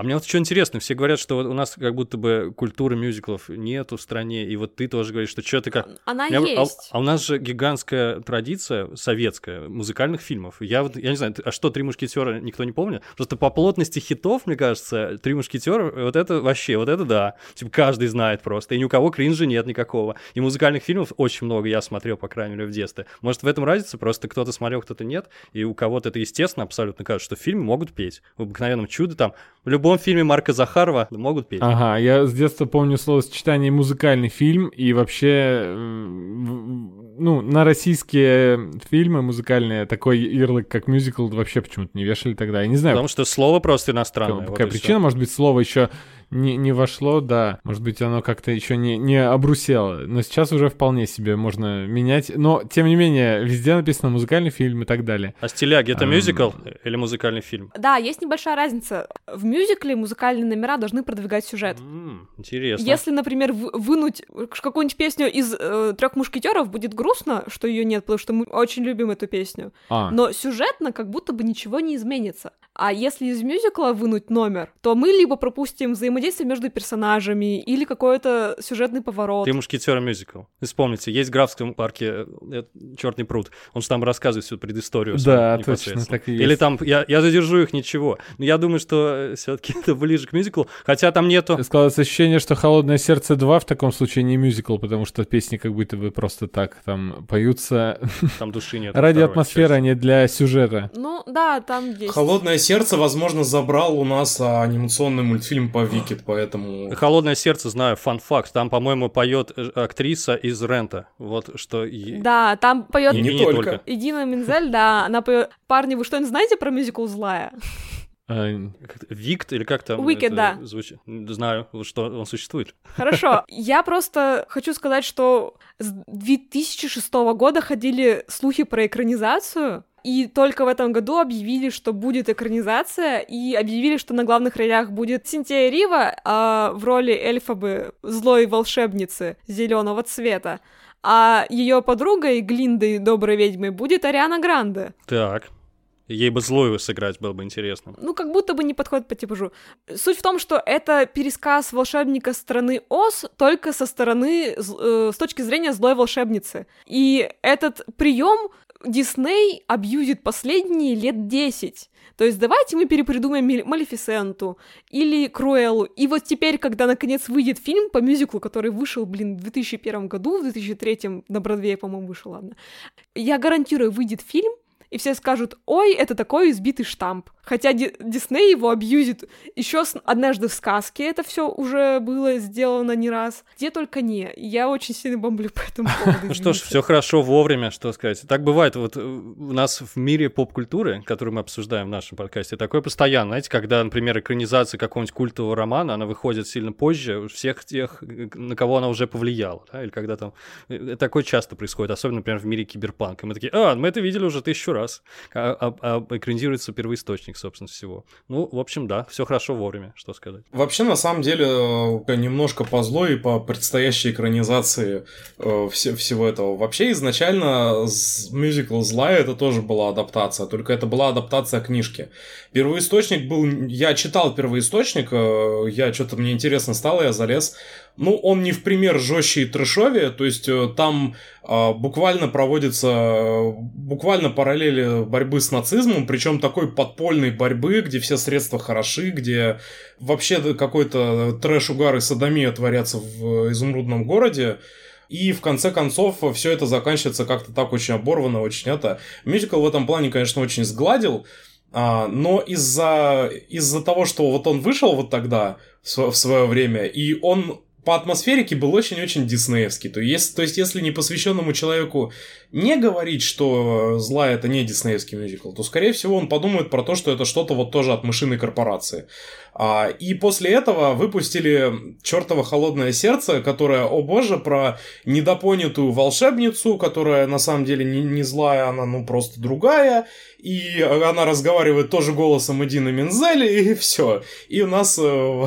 Мне вот что интересно, все говорят, что вот у нас как будто бы культуры мюзиклов нету в стране, и вот ты тоже говоришь, что что-то как... Она меня... есть. А, а у нас же гигантская традиция советская музыкальных фильмов. Я вот, я не знаю, а что, «Три мушкетера» никто не помнит? Просто по плотности хитов, мне кажется, «Три мушкетера» вот это вообще, вот это да. Типа каждый знает просто, и ни у кого кринжа нет никакого. И музыкальных фильмов очень много я смотрел, по крайней мере, в детстве. Может, в этом разница? Просто кто-то смотрел, кто-то нет, и у кого-то это естественно абсолютно кажется, что фильмы могут петь. В «Обыкновенном чудо» там в любом фильме Марка Захарова могут петь. Ага, я с детства помню словосочетание музыкальный фильм, и вообще, ну, на российские фильмы музыкальные такой ярлык, как мюзикл, вообще почему-то не вешали тогда. Я не знаю. Потому что слово просто иностранное. Какая вот причина? Может быть, слово еще не, не вошло, да. Может быть, оно как-то еще не, не обрусело. Но сейчас уже вполне себе можно менять. Но, тем не менее, везде написано музыкальный фильм и так далее. А стиляги — это мюзикл или музыкальный фильм? Да, есть небольшая разница. В мюзикле музыкальные номера должны продвигать сюжет. М-м, интересно. Если, например, вынуть какую-нибудь песню из э, трех мушкетеров, будет грустно, что ее нет, потому что мы очень любим эту песню. А. Но сюжетно как будто бы ничего не изменится. А если из мюзикла вынуть номер, то мы либо пропустим взаимодействие между персонажами или какой-то сюжетный поворот. Ты мушкетера мюзикл. Вспомните, есть в Графском парке э, Черный пруд. Он же там рассказывает всю предысторию. Да, точно, так и есть. Или там я, я задержу их ничего. Но я думаю, что э, все-таки [laughs] это ближе к мюзиклу, хотя там нету. Складывается ощущение, что Холодное сердце 2 в таком случае не мюзикл, потому что песни как будто бы просто так там поются. Там души нет. [laughs] Ради атмосферы, а не для сюжета. Ну да, там есть. Холодное сердце, возможно, забрал у нас а, анимационный мультфильм по Wicked, поэтому... Холодное сердце, знаю, фан-факт. Там, по-моему, поет э, актриса из Рента. Вот что... Да, там поет... И, не, только. И Дина Мензель, да, она поет... Парни, вы что-нибудь знаете про мюзикл «Злая»? А, Викт или как там Wicked, да. звучит? Знаю, что он существует. Хорошо. [laughs] Я просто хочу сказать, что с 2006 года ходили слухи про экранизацию, и только в этом году объявили, что будет экранизация, и объявили, что на главных ролях будет Синтия Рива а в роли эльфабы злой волшебницы зеленого цвета, а ее подругой Глиндой доброй ведьмой будет Ариана Гранде. Так. Ей бы злую сыграть было бы интересно. Ну, как будто бы не подходит по типажу. Суть в том, что это пересказ волшебника страны Оз только со стороны, э, с точки зрения злой волшебницы. И этот прием Дисней абьюзит последние лет 10. То есть давайте мы перепридумаем Малефисенту или Круэллу. И вот теперь, когда наконец выйдет фильм по мюзиклу, который вышел, блин, в 2001 году, в 2003 на Бродвее, по-моему, вышел, ладно. Я гарантирую, выйдет фильм, и все скажут, ой, это такой избитый штамп. Хотя Дисней его абьюзит еще однажды в сказке, это все уже было сделано не раз. Где только не. Я очень сильно бомблю по этому [laughs] поводу. Ну что ж, все хорошо вовремя, что сказать. Так бывает вот э, у нас в мире поп-культуры, которую мы обсуждаем в нашем подкасте, такое постоянно, знаете, когда, например, экранизация какого-нибудь культового романа, она выходит сильно позже всех тех, на кого она уже повлияла, да, или когда там... Э, такое часто происходит, особенно, например, в мире киберпанка. Мы такие, а, мы это видели уже тысячу раз, а, а, а экранизируется первоисточник источник, собственно, всего. Ну, в общем, да, все хорошо вовремя, что сказать. Вообще, на самом деле, э, немножко по зло и по предстоящей экранизации э, все, всего этого. Вообще, изначально мюзикл «Злая» это тоже была адаптация, только это была адаптация книжки. Первоисточник был... Я читал первоисточник, э, я что-то мне интересно стало, я залез. Ну, он не в пример жестче и трэшовее, то есть э, там э, буквально проводится э, буквально параллели борьбы с нацизмом, причем такой подпольной борьбы, где все средства хороши, где вообще какой-то трэш, угар и садомия творятся в изумрудном городе. И в конце концов все это заканчивается как-то так очень оборвано, очень это. Мюзикл в этом плане, конечно, очень сгладил. А, но из-за из-за того, что вот он вышел вот тогда в свое время, и он по атмосферике был очень-очень диснеевский. То есть, то есть, если непосвященному человеку не говорить, что зла это не диснеевский мюзикл, то, скорее всего, он подумает про то, что это что-то вот тоже от мышиной корпорации. А, и после этого выпустили чертово холодное сердце, которое, о боже, про недопонятую волшебницу, которая на самом деле не, не злая, она ну просто другая, и она разговаривает тоже голосом Эдина Мензели, и [laughs] все. И у нас, э,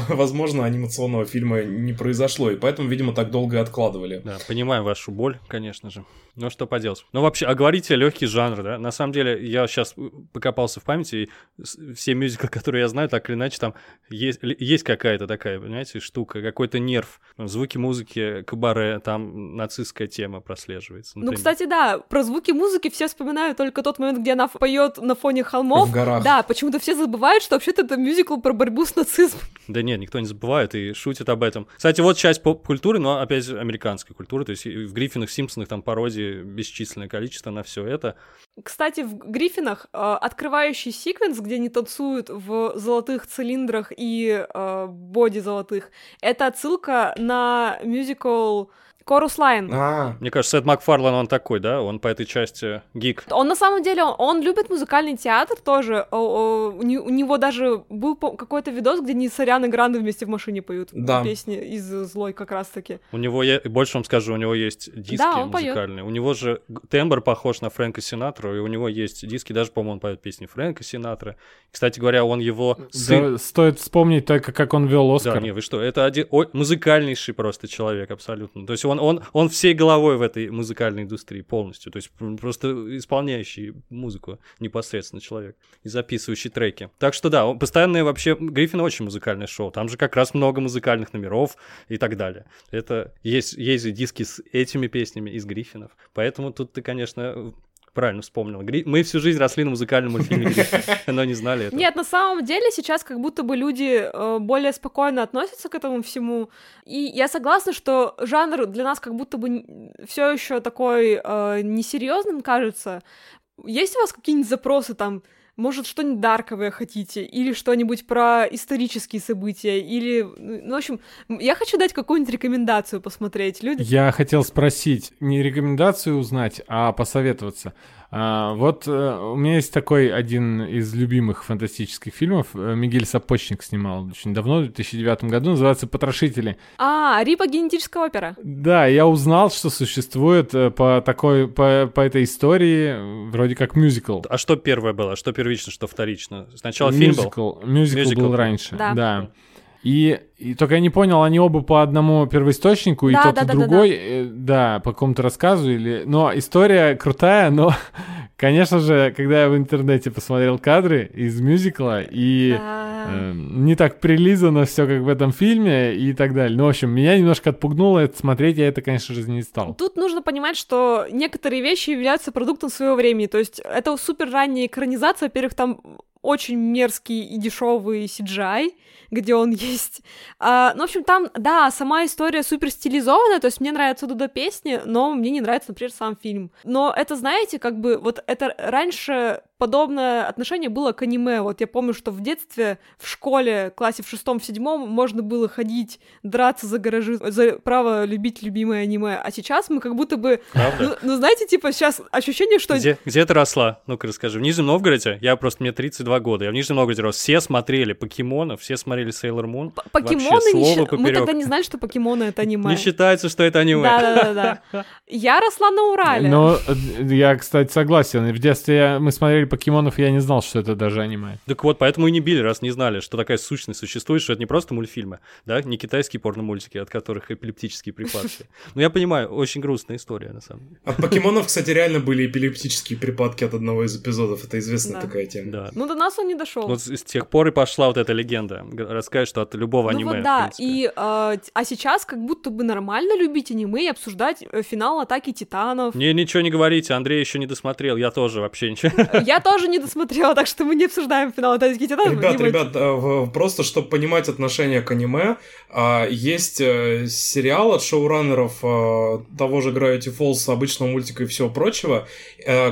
возможно, анимационного фильма не произошло, и поэтому, видимо, так долго и откладывали. Да, понимаем вашу боль, конечно же. Ну, что поделать. Ну, вообще, а говорите легкий жанр, да? На самом деле, я сейчас покопался в памяти, и все мюзиклы, [laughs] которые я знаю, так или иначе, там есть, есть какая-то такая, понимаете, штука, какой-то нерв. Звуки музыки, кабаре, там нацистская тема прослеживается. Ну, например. Ну, кстати, да, про звуки музыки все вспоминают только тот момент, где она поет на фоне холмов. В горах. Да, почему-то все забывают, что вообще-то это мюзикл про борьбу с нацизмом. Да нет, никто не забывает и шутит об этом. Кстати, вот часть поп-культуры, но опять американской культуры, то есть в Гриффинах, Симпсонах там пародии бесчисленное количество на все это. Кстати, в Гриффинах э, открывающий секвенс, где они танцуют в золотых цилиндрах и э, боди золотых, это отсылка на мюзикл Chorus Line. А. Мне кажется, Сет Макфарлан, он такой, да? Он по этой части гик. Он на самом деле, он, он любит музыкальный театр тоже. О, о, у, у него даже был какой-то видос, где они с Арианой Гранде вместе в машине поют да. песни из «Злой» как раз-таки. У него, я больше вам скажу, у него есть диски да, музыкальные. Поет. У него же тембр похож на Фрэнка Синатру, и у него есть диски, даже, по-моему, он поет песни Фрэнка Синатра. Кстати говоря, он его сын... Да, стоит вспомнить только, как он вел Оскар. Да, не, вы что, это один о, музыкальнейший просто человек, абсолютно. То есть он он, он, он всей головой в этой музыкальной индустрии полностью, то есть просто исполняющий музыку непосредственно человек и записывающий треки. Так что да, постоянное вообще, Гриффин очень музыкальное шоу, там же как раз много музыкальных номеров и так далее. Это есть, есть диски с этими песнями из Гриффинов, поэтому тут ты, конечно, правильно вспомнил. Мы всю жизнь росли на музыкальном мультфильме, [laughs] но не знали этого. Нет, на самом деле сейчас как будто бы люди э, более спокойно относятся к этому всему. И я согласна, что жанр для нас как будто бы все еще такой э, несерьезным кажется. Есть у вас какие-нибудь запросы там? Может, что-нибудь дарковое хотите, или что-нибудь про исторические события, или... Ну, в общем, я хочу дать какую-нибудь рекомендацию посмотреть. Люди... Я хотел спросить, не рекомендацию узнать, а посоветоваться. А, вот а, у меня есть такой один из любимых фантастических фильмов. Э, Мигель Сапочник снимал очень давно, в 2009 году. Называется «Потрошители». А, Рипа генетическая опера. Да, я узнал, что существует э, по такой, по, по этой истории вроде как мюзикл. А что первое было? Что первично, что вторично? Сначала фильм был? Мюзикл, мюзикл был раньше, да. да. И, и только я не понял, они оба по одному первоисточнику, да, и тот, да, и да, другой, да, да. Э, да, по какому-то рассказу, или... Но история крутая, но, [laughs] конечно же, когда я в интернете посмотрел кадры из мюзикла, и да. э, не так прилизано все, как в этом фильме, и так далее. Ну, в общем, меня немножко отпугнуло это смотреть, я это, конечно же, не стал. Тут нужно понимать, что некоторые вещи являются продуктом своего времени, то есть это супер ранняя экранизация, во-первых, там очень мерзкий и дешевый CGI, где он [laughs] есть. А, ну, в общем, там, да, сама история супер стилизованная, то есть мне нравятся Дуда песни, но мне не нравится, например, сам фильм. Но это, знаете, как бы вот это раньше подобное отношение было к аниме. Вот я помню, что в детстве в школе, классе в шестом, в седьмом можно было ходить, драться за гаражи, за право любить любимое аниме. А сейчас мы как будто бы... Ну, ну, знаете, типа сейчас ощущение, что... Где, где ты росла? Ну-ка расскажи. В Нижнем Новгороде, я просто, мне 32 года, я в Нижнем Новгороде рос. Все смотрели покемона, все смотрели Sailor Moon. Покемоны не считаются. Мы тогда не знали, что покемоны это аниме. Не считается, что это аниме. Да-да-да. Я росла на Урале. Ну, я, кстати, согласен. В детстве мы смотрели покемонов, я не знал, что это даже аниме. Так вот, поэтому и не били, раз не знали, что такая сущность существует, что это не просто мультфильмы, да, не китайские порно-мультики, от которых эпилептические припадки. [laughs] Ну, я понимаю, очень грустная история, на самом деле. От покемонов, кстати, реально были эпилептические припадки от одного из эпизодов. Это известная такая тема. Да. Ну, до нас он не дошел. Вот с тех пор и пошла вот эта легенда. Рассказать, что от любого Ну аниме, вот да, и, а, а сейчас как будто бы нормально любить аниме и обсуждать э, финал Атаки Титанов. Мне ничего не говорите, Андрей еще не досмотрел, я тоже вообще ничего. Я тоже не досмотрела, так что мы не обсуждаем финал Атаки Титанов. Ребят, ребят, э, просто чтобы понимать отношение к аниме, а, есть э, сериал от шоураннеров э, того же Gravity Falls, обычного мультика и всего прочего,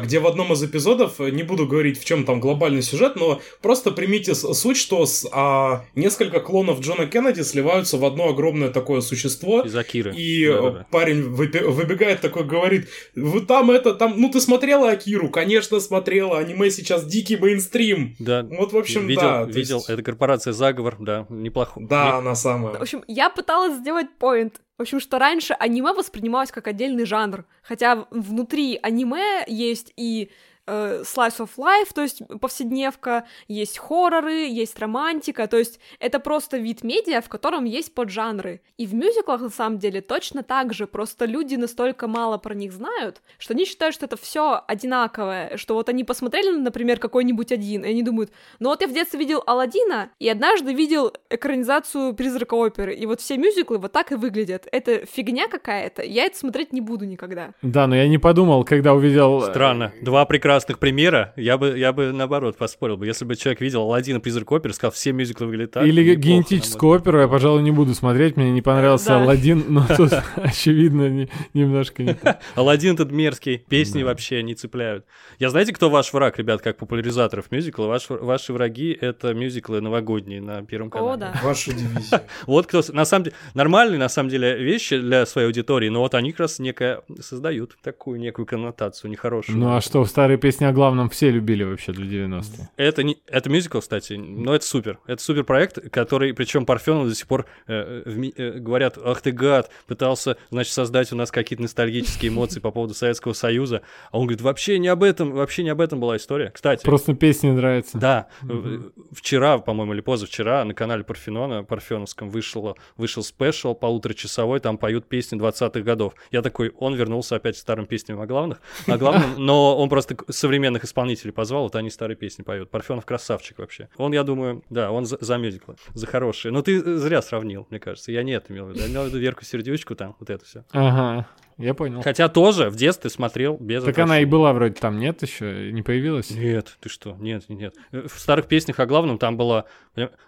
где в одном из эпизодов, не буду говорить, в чем там глобальный сюжет, но просто примите суть, что с, а, несколько клонов Джона Кеннеди сливаются в одно огромное такое существо, Из Акиры. И э, Да-да-да. парень выпи- выбегает такой, говорит, вы там это, там, ну ты смотрела Акиру? Конечно, смотрела, аниме сейчас дикий мейнстрим. Да. Вот, в общем, видел, да. видел. есть- Это корпорация Заговор, да, неплохо. Да, она самая. В общем, я пыталась сделать поинт. В общем, что раньше аниме воспринималось как отдельный жанр. Хотя внутри аниме есть и э, slice of life, то есть повседневка, есть хорроры, есть романтика, то есть это просто вид медиа, в котором есть поджанры. И в мюзиклах, на самом деле, точно так же, просто люди настолько мало про них знают, что они считают, что это все одинаковое, что вот они посмотрели, например, какой-нибудь один, и они думают, ну вот я в детстве видел Алладина, и однажды видел экранизацию «Призрака оперы», и вот все мюзиклы вот так и выглядят. Это фигня какая-то, я это смотреть не буду никогда. Да, но я не подумал, когда увидел... э, Странно. Два прекрасных примера. Я бы, я бы наоборот поспорил бы. Если бы человек видел Алладина Призрак оперы, сказал, все мюзиклы выглядят так. Или генетическую оперу я, пожалуй, не буду смотреть, мне не понравился Да. Алладин, но [laughs] тут, очевидно, не- немножко не так. [laughs] Алладин этот мерзкий, песни Да. вообще не цепляют. Я знаете, кто ваш враг, ребят, как популяризаторов мюзикла? Ваш, ваши враги — это мюзиклы новогодние на Первом канале. О, да. [laughs] Ваша дивизия. Вот кто, на самом деле, нормальные, на самом деле, вещи для своей аудитории, но вот они как раз некое создают такую некую коннотацию нехорошую. Ну а что, старые песни о главном все любили вообще до 90-х. Это, не, это мюзикл, кстати, но это супер. Это супер проект, который, причем Парфенов до сих пор э, в ми- э, говорят, ах ты гад, пытался, значит, создать у нас какие-то ностальгические эмоции по поводу Советского Союза. А он говорит, вообще не об этом, вообще не об этом была история. Кстати, Просто песни нравятся. да, э, вчера, по-моему, или позавчера на канале Парфенона, Парфеновском, вышел, вышел спешл полуторачасовой, там поют песни 20-х годов. Я такой, он вернулся опять к старым песням о главных, о главном, [laughs] но он просто современных исполнителей позвал, вот они старые песни поют. Парфенов красавчик вообще. Он, я думаю, да, он за, за мюзиклы, за хорошие. Но ты э, зря сравнил, мне кажется. Я не это имел в виду. Я имел в виду Верку Сердючку там, вот это все. Ага, я понял. Хотя тоже в детстве смотрел без Так она и была вроде там, нет еще? Не появилась? Нет, ты что? Нет, нет, нет. В старых песнях о главном там было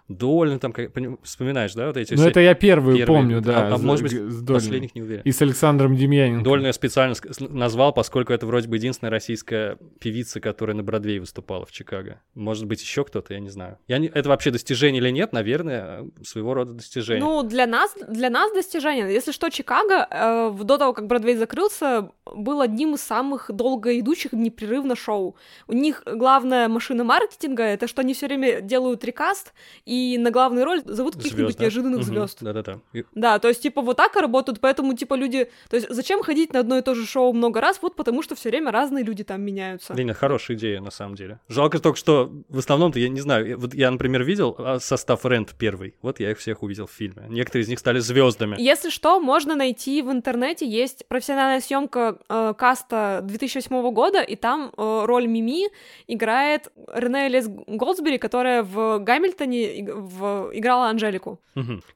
Дольно, там, как- вспоминаешь, да, вот эти Ну все это я первую первые, помню, да. А, а с- может быть, с последних не уверен. И с Александром Демьяненко. Дольную я специально назвал, поскольку это вроде бы единственная российская певица, которая на Бродвее выступала в Чикаго. Может быть, еще кто-то, я не знаю. Я не... Это вообще достижение или нет? Наверное, своего рода достижение. Ну, для нас, для нас достижение. Если что, Чикаго э, до того, как Бродвей закрылся, был одним из самых долго идущих непрерывно шоу. У них главная машина маркетинга — это что они все время делают рекаст, и на главную роль зовут каких-нибудь да? неожиданных Мгм. звезд. Да-да-да. И- Да, то есть, типа, вот так и работают, поэтому, типа, люди... То есть, зачем ходить на одно и то же шоу много раз? Вот потому, что все время разные люди там меняются. Блин, это хорошая идея, на самом деле. Жалко только, что в основном-то, я не знаю, вот я, например, видел а, состав Рент первый. Вот я их всех увидел в фильме. Некоторые из них стали звездами. Если что, можно найти в интернете, есть профессиональная съемка э, каста 2008 года, и там э, роль Мими играет Рене Элис Голдсбери, которая в Гамильтоне иг- в- играла Анжелику.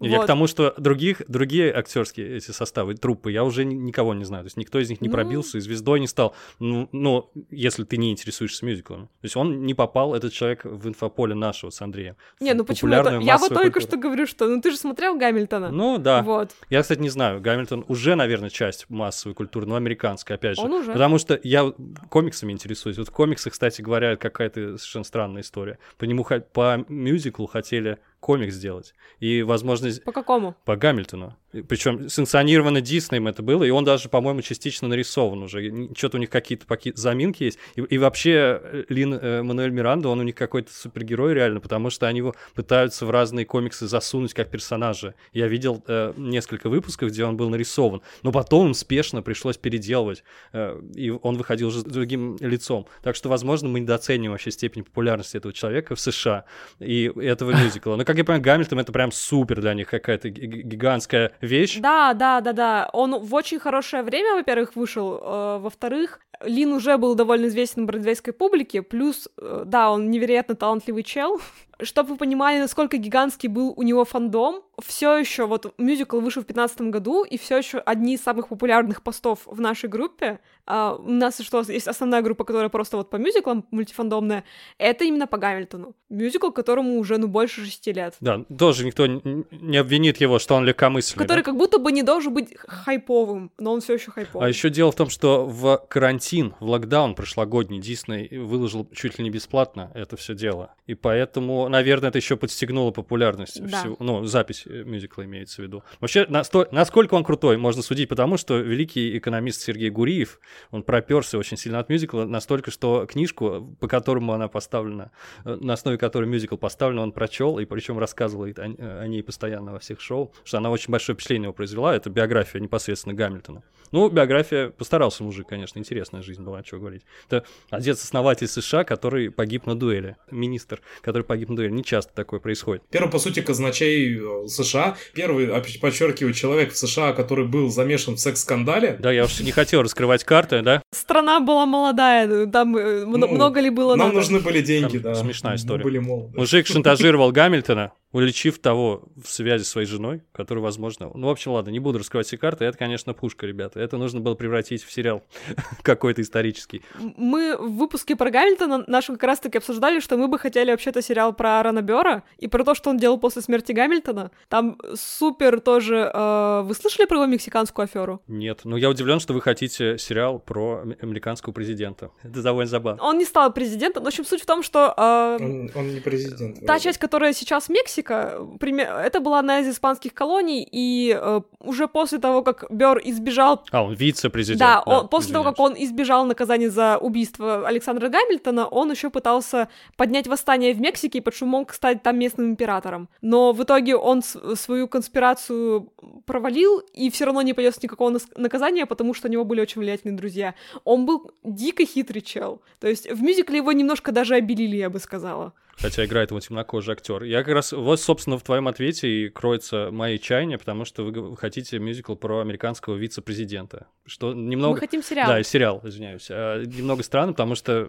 Я Вот. к тому, что других, другие актерские эти составы, труппы, я уже ни- никого не знаю. То есть никто из них не Ну. пробился и звездой не стал. Ну, ну, если ты не интересуешься мюзиклами. То есть он не попал, этот человек, в инфополе нашего с Андреем. Не, ну почему это? Я вот только культуру. что говорю, что ну ты же смотрел Гамильтона. Ну да. Вот. Я, кстати, не знаю. Гамильтон уже, наверное, часть массовой культуры, но американская, опять же. Он уже. Потому что я комиксами интересуюсь. Вот в комиксах, кстати говоря, какая-то совершенно странная история. По нему по мюзиклу хотели комикс сделать. И, возможно, По какому? по Гамильтону. Причем санкционировано Диснеем это было, и он даже, по-моему, частично нарисован уже. Что-то у них какие-то заминки есть. И, и вообще э, Лин э, Мануэль Миранда, он у них какой-то супергерой реально, потому что они его пытаются в разные комиксы засунуть как персонажа. Я видел э, несколько выпусков, где он был нарисован, но потом спешно пришлось переделывать, э, и он выходил уже с другим лицом. Так что, возможно, мы недооцениваем вообще степень популярности этого человека в США и этого мюзикла. Но, как я понимаю, Гамильтон — это прям супер для них какая-то гигантская вещь. Да, да, да, да. Он в очень хорошее время, во-первых, вышел. Э, во-вторых, Лин уже был довольно известен бродвейской публике, плюс, э, да, он невероятно талантливый чел, чтобы вы понимали, насколько гигантский был у него фандом, все еще вот мюзикл вышел в 2015 году, и все еще одни из самых популярных постов в нашей группе. А, у нас что есть основная группа, которая просто вот по мюзиклам мультифандомная. Это именно по Гамильтону. Мюзикл, которому уже ну больше шести лет. Да, тоже никто не обвинит его, что он легкомысленный. Который да? как будто бы не должен быть хайповым, но он все еще хайповый. А еще дело в том, что в карантин, в локдаун прошлогодний Дисней выложил чуть ли не бесплатно это все дело. И поэтому наверное, это еще подстегнуло популярность да. всего. Ну, запись э, мюзикла имеется в виду. Вообще, насто... насколько он крутой, можно судить, потому что великий экономист Сергей Гуриев, он проперся очень сильно от мюзикла, настолько, что книжку, по которому она поставлена, э, на основе которой мюзикл поставлен, он прочел, и причем рассказывает о, о ней постоянно во всех шоу, что она очень большое впечатление его произвела. Это биография непосредственно Гамильтона. Ну, биография, постарался мужик, конечно, интересная жизнь была, чего говорить. Это отец-основатель США, который погиб на дуэли, министр, который погиб на дуэли не часто такое происходит. Первый, по сути, казначей э, США. Первый, подчеркиваю, человек в США, который был замешан в секс-скандале. Да, я уж не хотел раскрывать карты, да? Страна была молодая, там э, ну, много ли было Нам надо? нужны были деньги, там да. Смешная история. Мы были молоды. Мужик шантажировал Гамильтона, уличив того в связи с своей женой, который, возможно... Ну, в общем, ладно, не буду раскрывать все карты. Это, конечно, пушка, ребята. Это нужно было превратить в сериал [laughs] какой-то исторический. Мы в выпуске про Гамильтона нашу как раз-таки обсуждали, что мы бы хотели вообще-то сериал про Аарона Бёра и про то, что он делал после смерти Гамильтона. Там супер тоже... Э, вы слышали про его мексиканскую аферу? Нет. Ну, я удивлен, что вы хотите сериал про американского президента. Это довольно забавно. Он не стал президентом. В общем, суть в том, что... Э, он, он не президент. Та вроде. часть, которая сейчас в Мексике, Мексика, это была одна из испанских колоний, и э, уже после того, как Бер избежал... А, он вице-президент. Да, да он, после извиняюсь. того, как он избежал наказания за убийство Александра Гамильтона, он еще пытался поднять восстание в Мексике, что мог стать там местным императором. Но в итоге он свою конспирацию провалил и все равно не понес никакого наказания, потому что у него были очень влиятельные друзья. Он был дико хитрый чел. То есть в мюзикле его немножко даже обелили, я бы сказала хотя играет его темнокожий актер. Я как раз, вот, собственно, в твоем ответе и кроется мои чаяния, потому что вы хотите мюзикл про американского вице-президента. Что немного... Мы хотим сериал. Да, сериал, извиняюсь. А, немного странно, потому что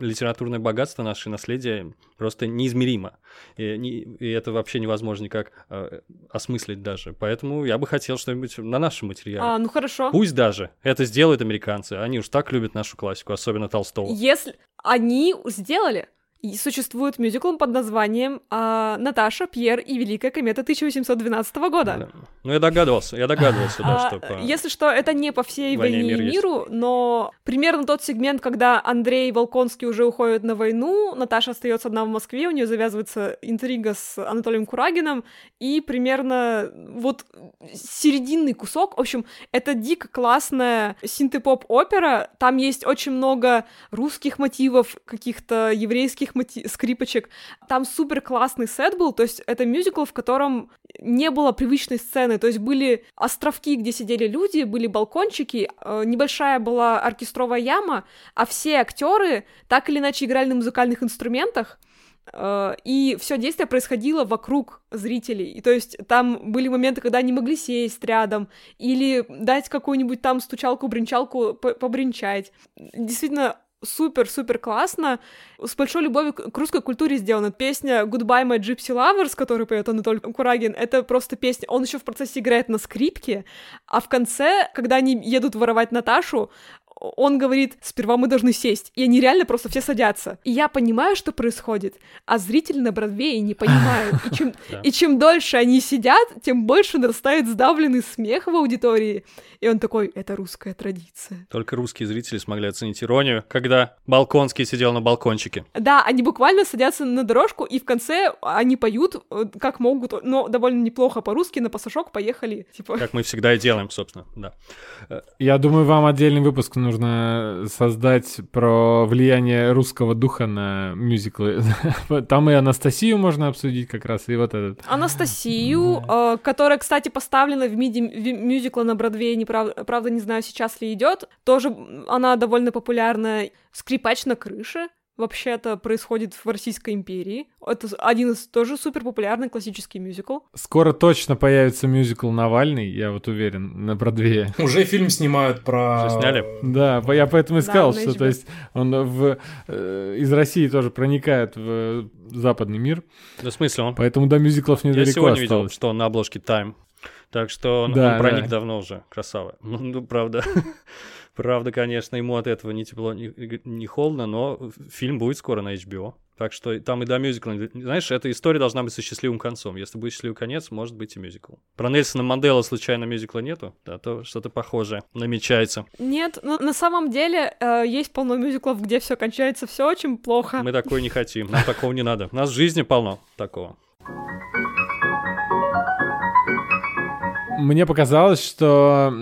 литературное богатство, наше наследие просто неизмеримо. И, не, и это вообще невозможно никак а, осмыслить даже. Поэтому я бы хотел что-нибудь на нашем материале. А, ну хорошо. Пусть даже это сделают американцы. Они уж так любят нашу классику, особенно Толстого. Если они сделали, и существует мюзикл под названием а, «Наташа, Пьер и Великая комета» 1812 года. Да. Ну, я догадывался, я догадывался, да, а, что по... Если что, это не по всей «Войне, войне и миру», есть. но примерно тот сегмент, когда Андрей Волконский уже уходит на войну, Наташа остается одна в Москве, у нее завязывается интрига с Анатолием Курагином, и примерно вот серединный кусок, в общем, это дико классная синтепоп-опера, там есть очень много русских мотивов, каких-то еврейских таких мати- скрипочек. Там супер классный сет был, то есть это мюзикл, в котором не было привычной сцены, то есть были островки, где сидели люди, были балкончики, э, небольшая была оркестровая яма, а все актеры так или иначе играли на музыкальных инструментах, э, и все действие происходило вокруг зрителей. И то есть там были моменты, когда они могли сесть рядом или дать какую-нибудь там стучалку-бренчалку побренчать. Действительно, супер-супер классно. С большой любовью к русской культуре сделана. Песня Goodbye My Gypsy Lovers, которую поет Анатолий Курагин, это просто песня. Он еще в процессе играет на скрипке, а в конце, когда они едут воровать Наташу, он говорит, сперва мы должны сесть, и они реально просто все садятся. И я понимаю, что происходит, а зрители на Бродвее не понимают. И чем, [laughs] и чем дольше они сидят, тем больше нарастает сдавленный смех в аудитории. И он такой, это русская традиция. Только русские зрители смогли оценить иронию, когда Балконский сидел на балкончике. Да, они буквально садятся на дорожку, и в конце они поют, э, как могут, но довольно неплохо по-русски, на пасашок поехали. Типа. Как мы всегда и делаем, собственно, да. Я думаю, вам отдельный выпуск нужно создать про влияние русского духа на мюзиклы. [laughs] Там и Анастасию можно обсудить как раз, и вот этот. Анастасию, да. э, которая, кстати, поставлена в миди мюзикла на Бродвее, не прав... правда, не знаю, сейчас ли идет. Тоже она довольно популярная. Скрипач на крыше вообще-то происходит в Российской империи. Это один из тоже супер популярный классический мюзикл. Скоро точно появится мюзикл Навальный, я вот уверен, на Бродвее. Уже фильм снимают про... Уже сняли? Да, я поэтому и сказал, да, что то есть он в, э, из России тоже проникает в западный мир. Да, в смысле он? Поэтому до мюзиклов недалеко Я сегодня осталось. видел, что он на обложке Time. Так что он, да, он проник да. давно уже, красава. Ну, ну правда. [laughs] Правда, конечно, ему от этого не тепло, не, не холодно, но фильм будет скоро на HBO. Так что там и до мюзикла. Знаешь, эта история должна быть со счастливым концом. Если будет счастливый конец, может быть и мюзикл. Про Нельсона Мандела случайно мюзикла нету? Да, то что-то похожее намечается. Нет, но на самом деле э, есть полно мюзиклов, где все кончается все очень плохо. Мы такое не хотим, нам такого не надо. У нас в жизни полно такого. Мне показалось, что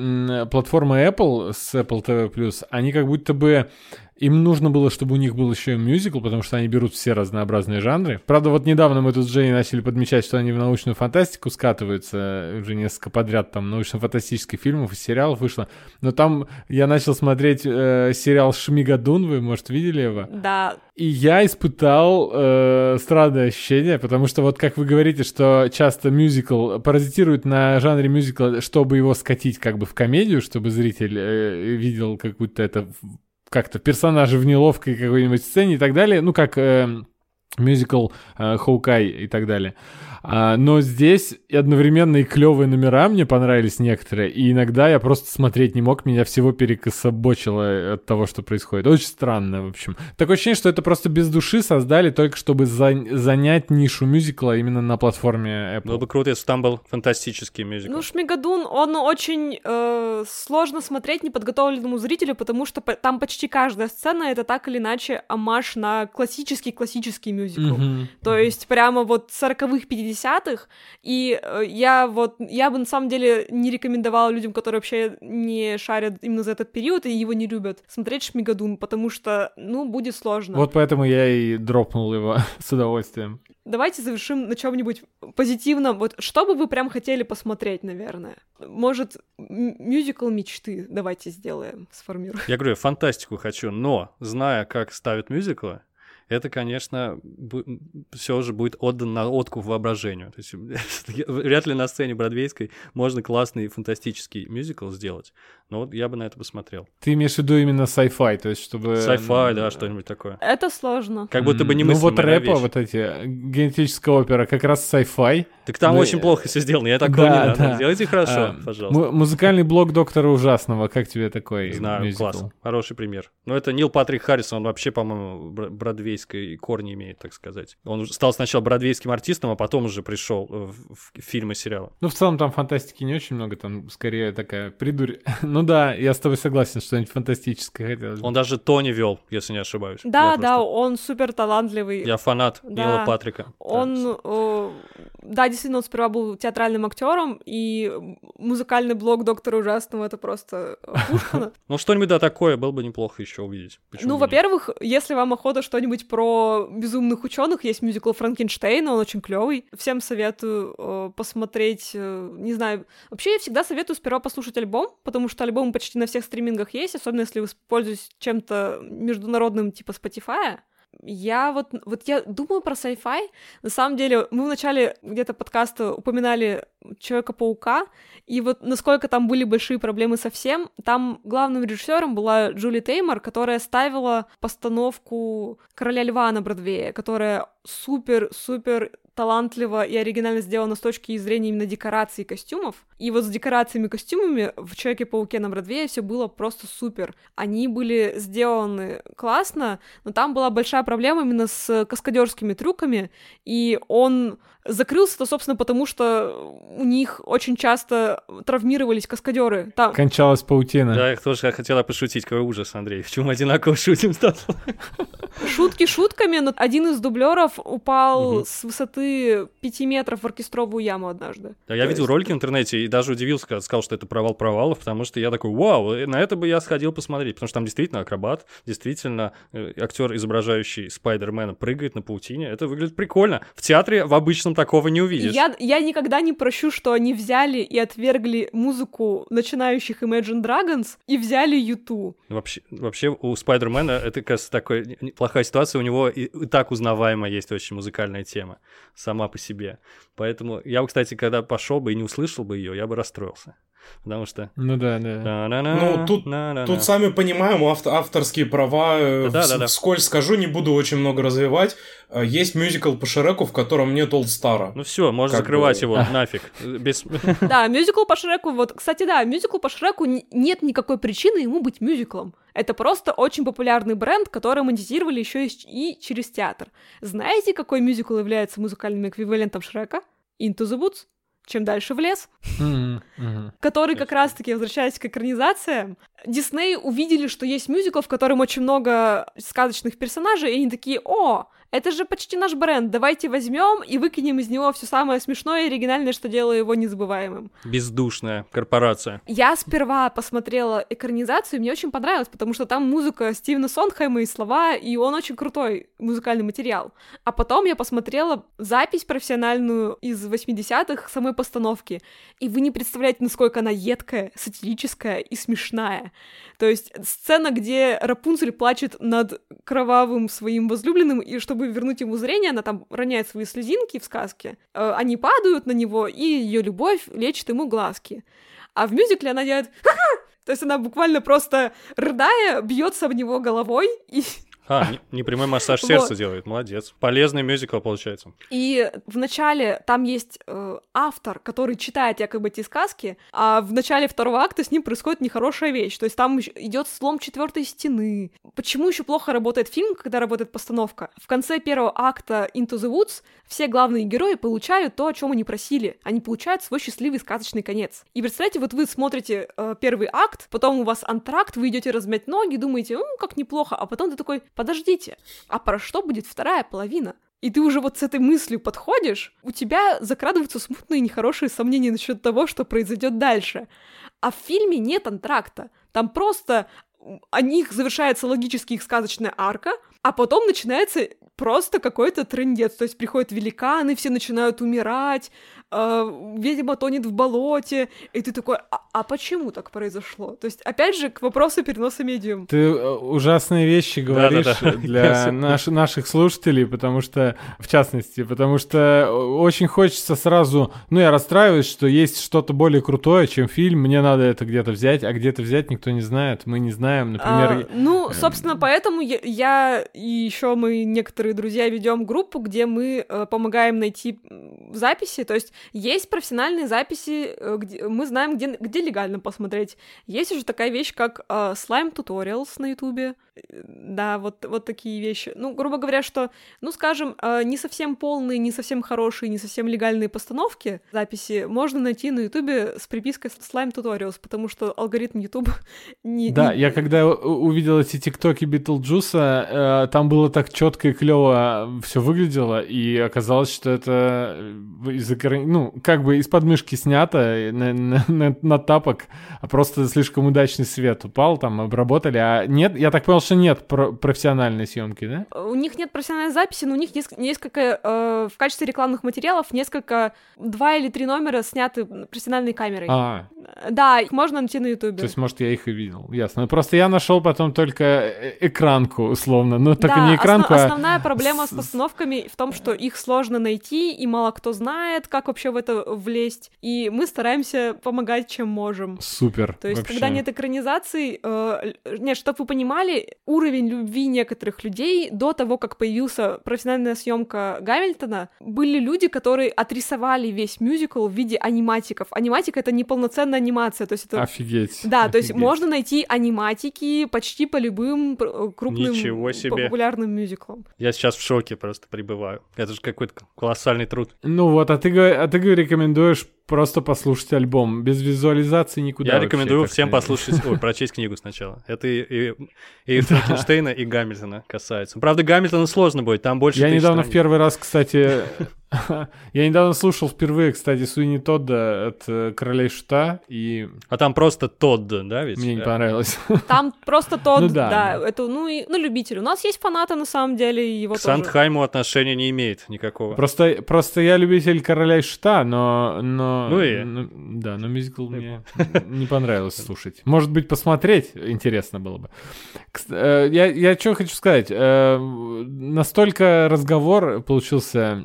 платформа Apple с Apple TV+, они как будто бы им нужно было, чтобы у них был еще и мюзикл, потому что они берут все разнообразные жанры. Правда, вот недавно мы тут с Женей начали подмечать, что они в научную фантастику скатываются. Уже несколько подряд там научно-фантастических фильмов и сериалов вышло. Но там я начал смотреть э, сериал «Шмигадун», вы, может, видели его? Да. И я испытал э, странное ощущение, потому что вот как вы говорите, что часто мюзикл паразитирует на жанре мюзикла, чтобы его скатить как бы в комедию, чтобы зритель э, видел какую-то это как-то персонажи в неловкой какой-нибудь сцене и так далее, ну, как э, мюзикл э, Хоукай и так далее. А, но здесь одновременно и клевые номера мне понравились некоторые, и иногда я просто смотреть не мог, меня всего перекособочило от того, что происходит. Очень странно, в общем. Такое ощущение, что это просто без души создали только чтобы за... занять нишу мюзикла именно на платформе Apple. Было бы круто, если там был фантастический мюзикл. Ну, Шмигадун, он очень э, сложно смотреть неподготовленному зрителю, потому что по- там почти каждая сцена это так или иначе амаш на классический-классический мюзикл. Mm-hmm. То есть прямо вот 40-х, 50 50-х, и э, я вот, я бы на самом деле не рекомендовала людям, которые вообще не шарят именно за этот период и его не любят, смотреть Шмигадун, потому что, ну, будет сложно. Вот поэтому я и дропнул его [laughs] с удовольствием. Давайте завершим на чем-нибудь позитивном. Вот что бы вы прям хотели посмотреть, наверное? Может, мюзикл мечты давайте сделаем, сформируем. Я говорю, фантастику хочу, но зная, как ставят мюзиклы, это, конечно, все же будет отдан на откуп воображению. То есть [laughs] вряд ли на сцене бродвейской можно классный фантастический мюзикл сделать. Но вот я бы на это посмотрел. Ты имеешь в виду именно sci-fi, то есть чтобы... Sci-fi, да, что-нибудь такое. Это сложно. Как будто бы не Ну вот рэпа, вот эти, генетическая опера, как раз sci-fi. Так там очень плохо все сделано, я такого да, не надо. Да. Сделайте хорошо, а, пожалуйста. Музыкальный блог доктора ужасного, как тебе такой Знаю, мюзикл? класс, хороший пример. Но это Нил Патрик Харрисон, он вообще, по-моему, бродвейской корни имеет, так сказать. Он стал сначала бродвейским артистом, а потом уже пришел в, в фильмы и сериалы. Ну, в целом там фантастики не очень много, там скорее такая придурь. [laughs] ну да, я с тобой согласен, что-нибудь фантастическое хотелось. Он даже Тони вел, если не ошибаюсь. Да, я да, просто... он супер талантливый. Я фанат да. Нила Патрика. Он, э, да, действительно, он сперва был театральным актером, и музыкальный блог доктора ужасного это просто пушка. [laughs] Ну, что-нибудь да такое было бы неплохо еще увидеть. Ну, во-первых, если вам охота что-нибудь про безумных ученых, есть мюзикл Франкенштейн, он очень клевый. Всем советую э, посмотреть, э, не знаю, вообще я всегда советую сперва послушать альбом, потому что альбом почти на всех стримингах есть, особенно если вы пользуетесь чем-то международным типа Spotify. Я вот, вот я думаю про sci-fi. На самом деле, мы в начале где-то подкаста упоминали Человека-паука, и вот насколько там были большие проблемы со всем, там главным режиссером была Джули Теймор, которая ставила постановку Короля Льва на Бродвее, которая супер-супер талантливо и оригинально сделано с точки зрения именно декораций и костюмов. И вот с декорациями и костюмами в Человеке-пауке на Бродвее все было просто супер. Они были сделаны классно, но там была большая проблема именно с каскадерскими трюками, и он закрылся-то, собственно, потому что у них очень часто травмировались каскадеры. Там... Кончалась паутина. Да, я тоже хотела пошутить, какой ужас, Андрей. Почему одинаково шутим, Стас? Шутки шутками, но один из дублеров упал угу. с высоты 5 метров в оркестровую яму однажды. Да, я видел есть... ролики в интернете и даже удивился, когда сказал, что это провал провалов, потому что я такой, вау, на это бы я сходил посмотреть, потому что там действительно акробат, действительно э, актер, изображающий Спайдермена, прыгает на паутине. Это выглядит прикольно. В театре в обычном такого не увидишь. Я, я никогда не прощу, что они взяли и отвергли музыку начинающих Imagine Dragons и взяли YouTube. Вообще, вообще у Спайдермена это, кажется, такая плохая ситуация. У него и, и так узнаваемая есть очень музыкальная тема сама по себе. Поэтому я, кстати, когда пошел бы и не услышал бы ее, я бы расстроился потому что... Ну да, да. Ну, тут, тут сами понимаем, авто, авторские права, э, да, да, да. вскользь скажу, не буду очень много развивать. Э, есть мюзикл по Шреку, в котором нет Олд Стара. Ну все, можно закрывать его, [laughs] нафиг. Без... [laughs] Да, мюзикл по Шреку, вот, кстати, да, мюзикл по Шреку нет никакой причины ему быть мюзиклом. Это просто очень популярный бренд, который монетизировали еще и через театр. Знаете, какой мюзикл является музыкальным эквивалентом Шрека? Into the Woods чем дальше в лес, mm-hmm. Mm-hmm. который как раз-таки, возвращаясь к экранизациям, Дисней увидели, что есть мюзикл, в котором очень много сказочных персонажей, и они такие, о, это же почти наш бренд, давайте возьмем и выкинем из него все самое смешное и оригинальное, что делало его незабываемым. Бездушная корпорация. Я сперва посмотрела экранизацию, и мне очень понравилось, потому что там музыка Стивена Сондхайма и слова, и он очень крутой музыкальный материал. А потом я посмотрела запись профессиональную из 80-х самой постановки, и вы не представляете, насколько она едкая, сатирическая и смешная. То есть сцена, где Рапунцель плачет над кровавым своим возлюбленным, и чтобы вернуть ему зрение, она там роняет свои слезинки в сказке, э, они падают на него, и ее любовь лечит ему глазки. А в мюзикле она делает то есть она буквально просто рыдая бьется об него головой и а, непрямой массаж сердца вот. делает, молодец. Полезный мюзикл получается. И в начале там есть э, автор, который читает якобы эти сказки, а в начале второго акта с ним происходит нехорошая вещь. То есть там идет слом четвертой стены. Почему еще плохо работает фильм, когда работает постановка? В конце первого акта Into the Woods все главные герои получают то, о чем они просили. Они получают свой счастливый сказочный конец. И представляете, вот вы смотрите э, первый акт, потом у вас антракт, вы идете размять ноги, думаете, ну, как неплохо, а потом ты такой, подождите, а про что будет вторая половина? И ты уже вот с этой мыслью подходишь, у тебя закрадываются смутные нехорошие сомнения насчет того, что произойдет дальше. А в фильме нет антракта. Там просто о них завершается логически их сказочная арка, а потом начинается просто какой-то трендец. То есть приходят великаны, все начинают умирать, э, видимо, тонет в болоте, и ты такой, а, а почему так произошло? То есть, опять же, к вопросу переноса медиум. Ты э, ужасные вещи говоришь да, да, да. для [laughs] наш, наших слушателей, потому что, в частности, потому что очень хочется сразу, ну, я расстраиваюсь, что есть что-то более крутое, чем фильм, мне надо это где-то взять, а где-то взять никто не знает, мы не знаем, например... А, ну, собственно, поэтому я, я и еще мы, некоторые друзья, ведем группу, где мы э, помогаем найти записи, то есть есть профессиональные записи, э, где мы знаем, где, где легально посмотреть. Есть уже такая вещь, как э, Slime Tutorials на Ютубе. Да, вот, вот такие вещи. Ну, грубо говоря, что, ну, скажем, э, не совсем полные, не совсем хорошие, не совсем легальные постановки записи можно найти на Ютубе с припиской Slime Tutorials, потому что алгоритм YouTube [laughs] не... Да, не... я когда увидел эти тиктоки Битлджуса, э, там было так четко и клево все выглядело, и оказалось, что это из ну, как бы из подмышки снято на, на, на, на тапок, а просто слишком удачный свет упал, там обработали, а нет, я так понял, что нет про- профессиональной съемки, да? У них нет профессиональной записи, но у них несколько, несколько э, в качестве рекламных материалов несколько, два или три номера сняты профессиональной камерой. А. Да, их можно найти на ютубе. То есть, может, я их и видел, ясно. Ну, просто я нашел потом только э, экранку, условно, ну, только да, не экранку, основ, а... основная проблема с постановками в том, что их сложно найти, и мало кто знает, как вообще в это влезть, и мы стараемся помогать, чем можем. Супер. То есть, вообще. когда нет экранизаций, э, нет, чтобы вы понимали, уровень любви некоторых людей до того, как появился профессиональная съемка Гамильтона, были люди, которые отрисовали весь мюзикл в виде аниматиков. Аниматика — это не полноценная анимация, то есть это... Офигеть. Да, офигеть. то есть можно найти аниматики почти по любым крупным Ничего себе. популярным мюзиклам. Я сейчас в шоке просто пребываю. Это же какой-то колоссальный труд. Ну вот, а ты, а ты рекомендуешь просто послушать альбом. Без визуализации никуда Я вообще рекомендую как-то. всем послушать, ой, [laughs] прочесть книгу сначала. Это и, и, и Франкенштейна, и Гамильтона касается. Правда, Гамильтона сложно будет, там больше Я недавно в первый раз, кстати... [laughs] [laughs] Я недавно слушал впервые, кстати, Суини Тодда от э, «Королей Шута», и А там просто Тодд, да, ведь? мне не Э, понравилось. [laughs] Там просто тот, Ну да, да, да. это, ну, и, ну, любитель. У нас есть фанаты, на самом деле, и его К тоже. Сандхайму отношения не имеет никакого. Просто, просто я любитель «Короля и Шута», но... но Ну и? ну, да, но мюзикл мне не понравилось слушать. Может быть, посмотреть интересно было бы. Э, Я, я что хочу сказать. Настолько разговор получился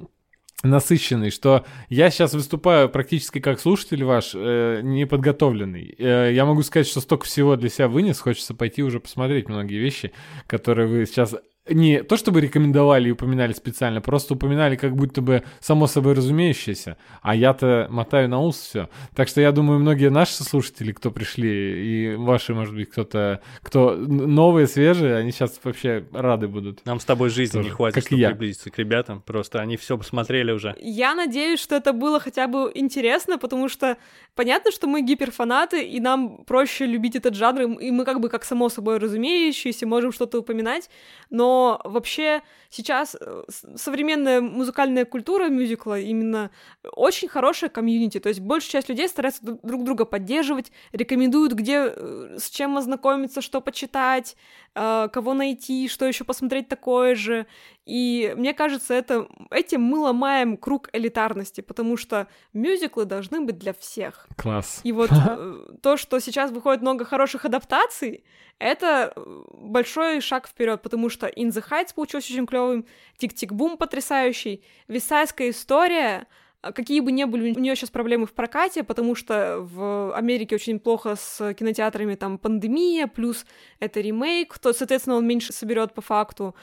насыщенный, что я сейчас выступаю практически как слушатель ваш, э, неподготовленный. Э, я могу сказать, что столько всего для себя вынес, хочется пойти уже посмотреть многие вещи, которые вы сейчас не то чтобы рекомендовали и упоминали специально, просто упоминали как будто бы само собой разумеющееся, а я-то мотаю на ус все. Так что я думаю, многие наши слушатели, кто пришли, и ваши, может быть, кто-то, кто новые, свежие, они сейчас вообще рады будут. Нам с тобой жизни не Тоже, хватит, как чтобы я. приблизиться к ребятам. Просто они все посмотрели уже. Я надеюсь, что это было хотя бы интересно, потому что понятно, что мы гиперфанаты, и нам проще любить этот жанр, и мы как бы как само собой разумеющиеся можем что-то упоминать, но вообще сейчас э, современная музыкальная культура мюзикла именно очень хорошая комьюнити, то есть большая часть людей старается друг- друг друга поддерживать, рекомендуют, где э, с чем ознакомиться, что почитать, кого найти, что еще посмотреть такое же. И мне кажется, это, этим мы ломаем круг элитарности, потому что мюзиклы должны быть для всех. Класс. И вот э, [laughs] то, что сейчас выходит много хороших адаптаций, это э, большой шаг вперед, потому что In the Heights получился очень клевым, Tick, Tick... Boom! потрясающий, Вестсайдская история, а какие бы ни были у нее сейчас проблемы в прокате, потому что в Америке очень плохо с кинотеатрами, там пандемия, плюс это ремейк, то, соответственно, он меньше соберет по факту.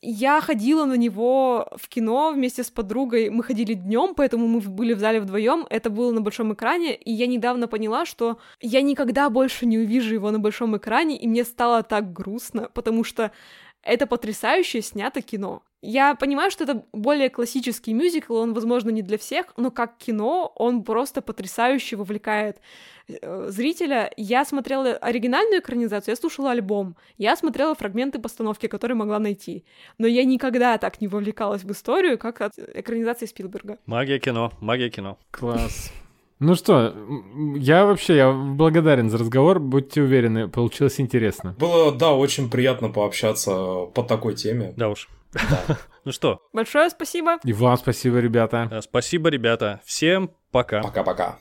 Я ходила на него в кино вместе с подругой. Мы ходили днем, поэтому мы были в зале вдвоем. Это было на большом экране, и я недавно поняла, что я никогда больше не увижу его на большом экране, и мне стало так грустно, потому что это потрясающе снято кино. Я понимаю, что это более классический мюзикл, он, возможно, не для всех, но как кино он просто потрясающе вовлекает э, зрителя. Я смотрела оригинальную экранизацию, я слушала альбом, я смотрела фрагменты постановки, которые могла найти. Но я никогда так не вовлекалась в историю, как от экранизации Спилберга. Магия кино, магия кино. Класс. [laughs] Ну что, я вообще я благодарен за разговор, будьте уверены, получилось интересно. Было, да, очень приятно пообщаться по такой теме. Да уж. Ну что, Большое спасибо! И вам спасибо, ребята. э, спасибо, ребята. Всем пока. Пока-пока.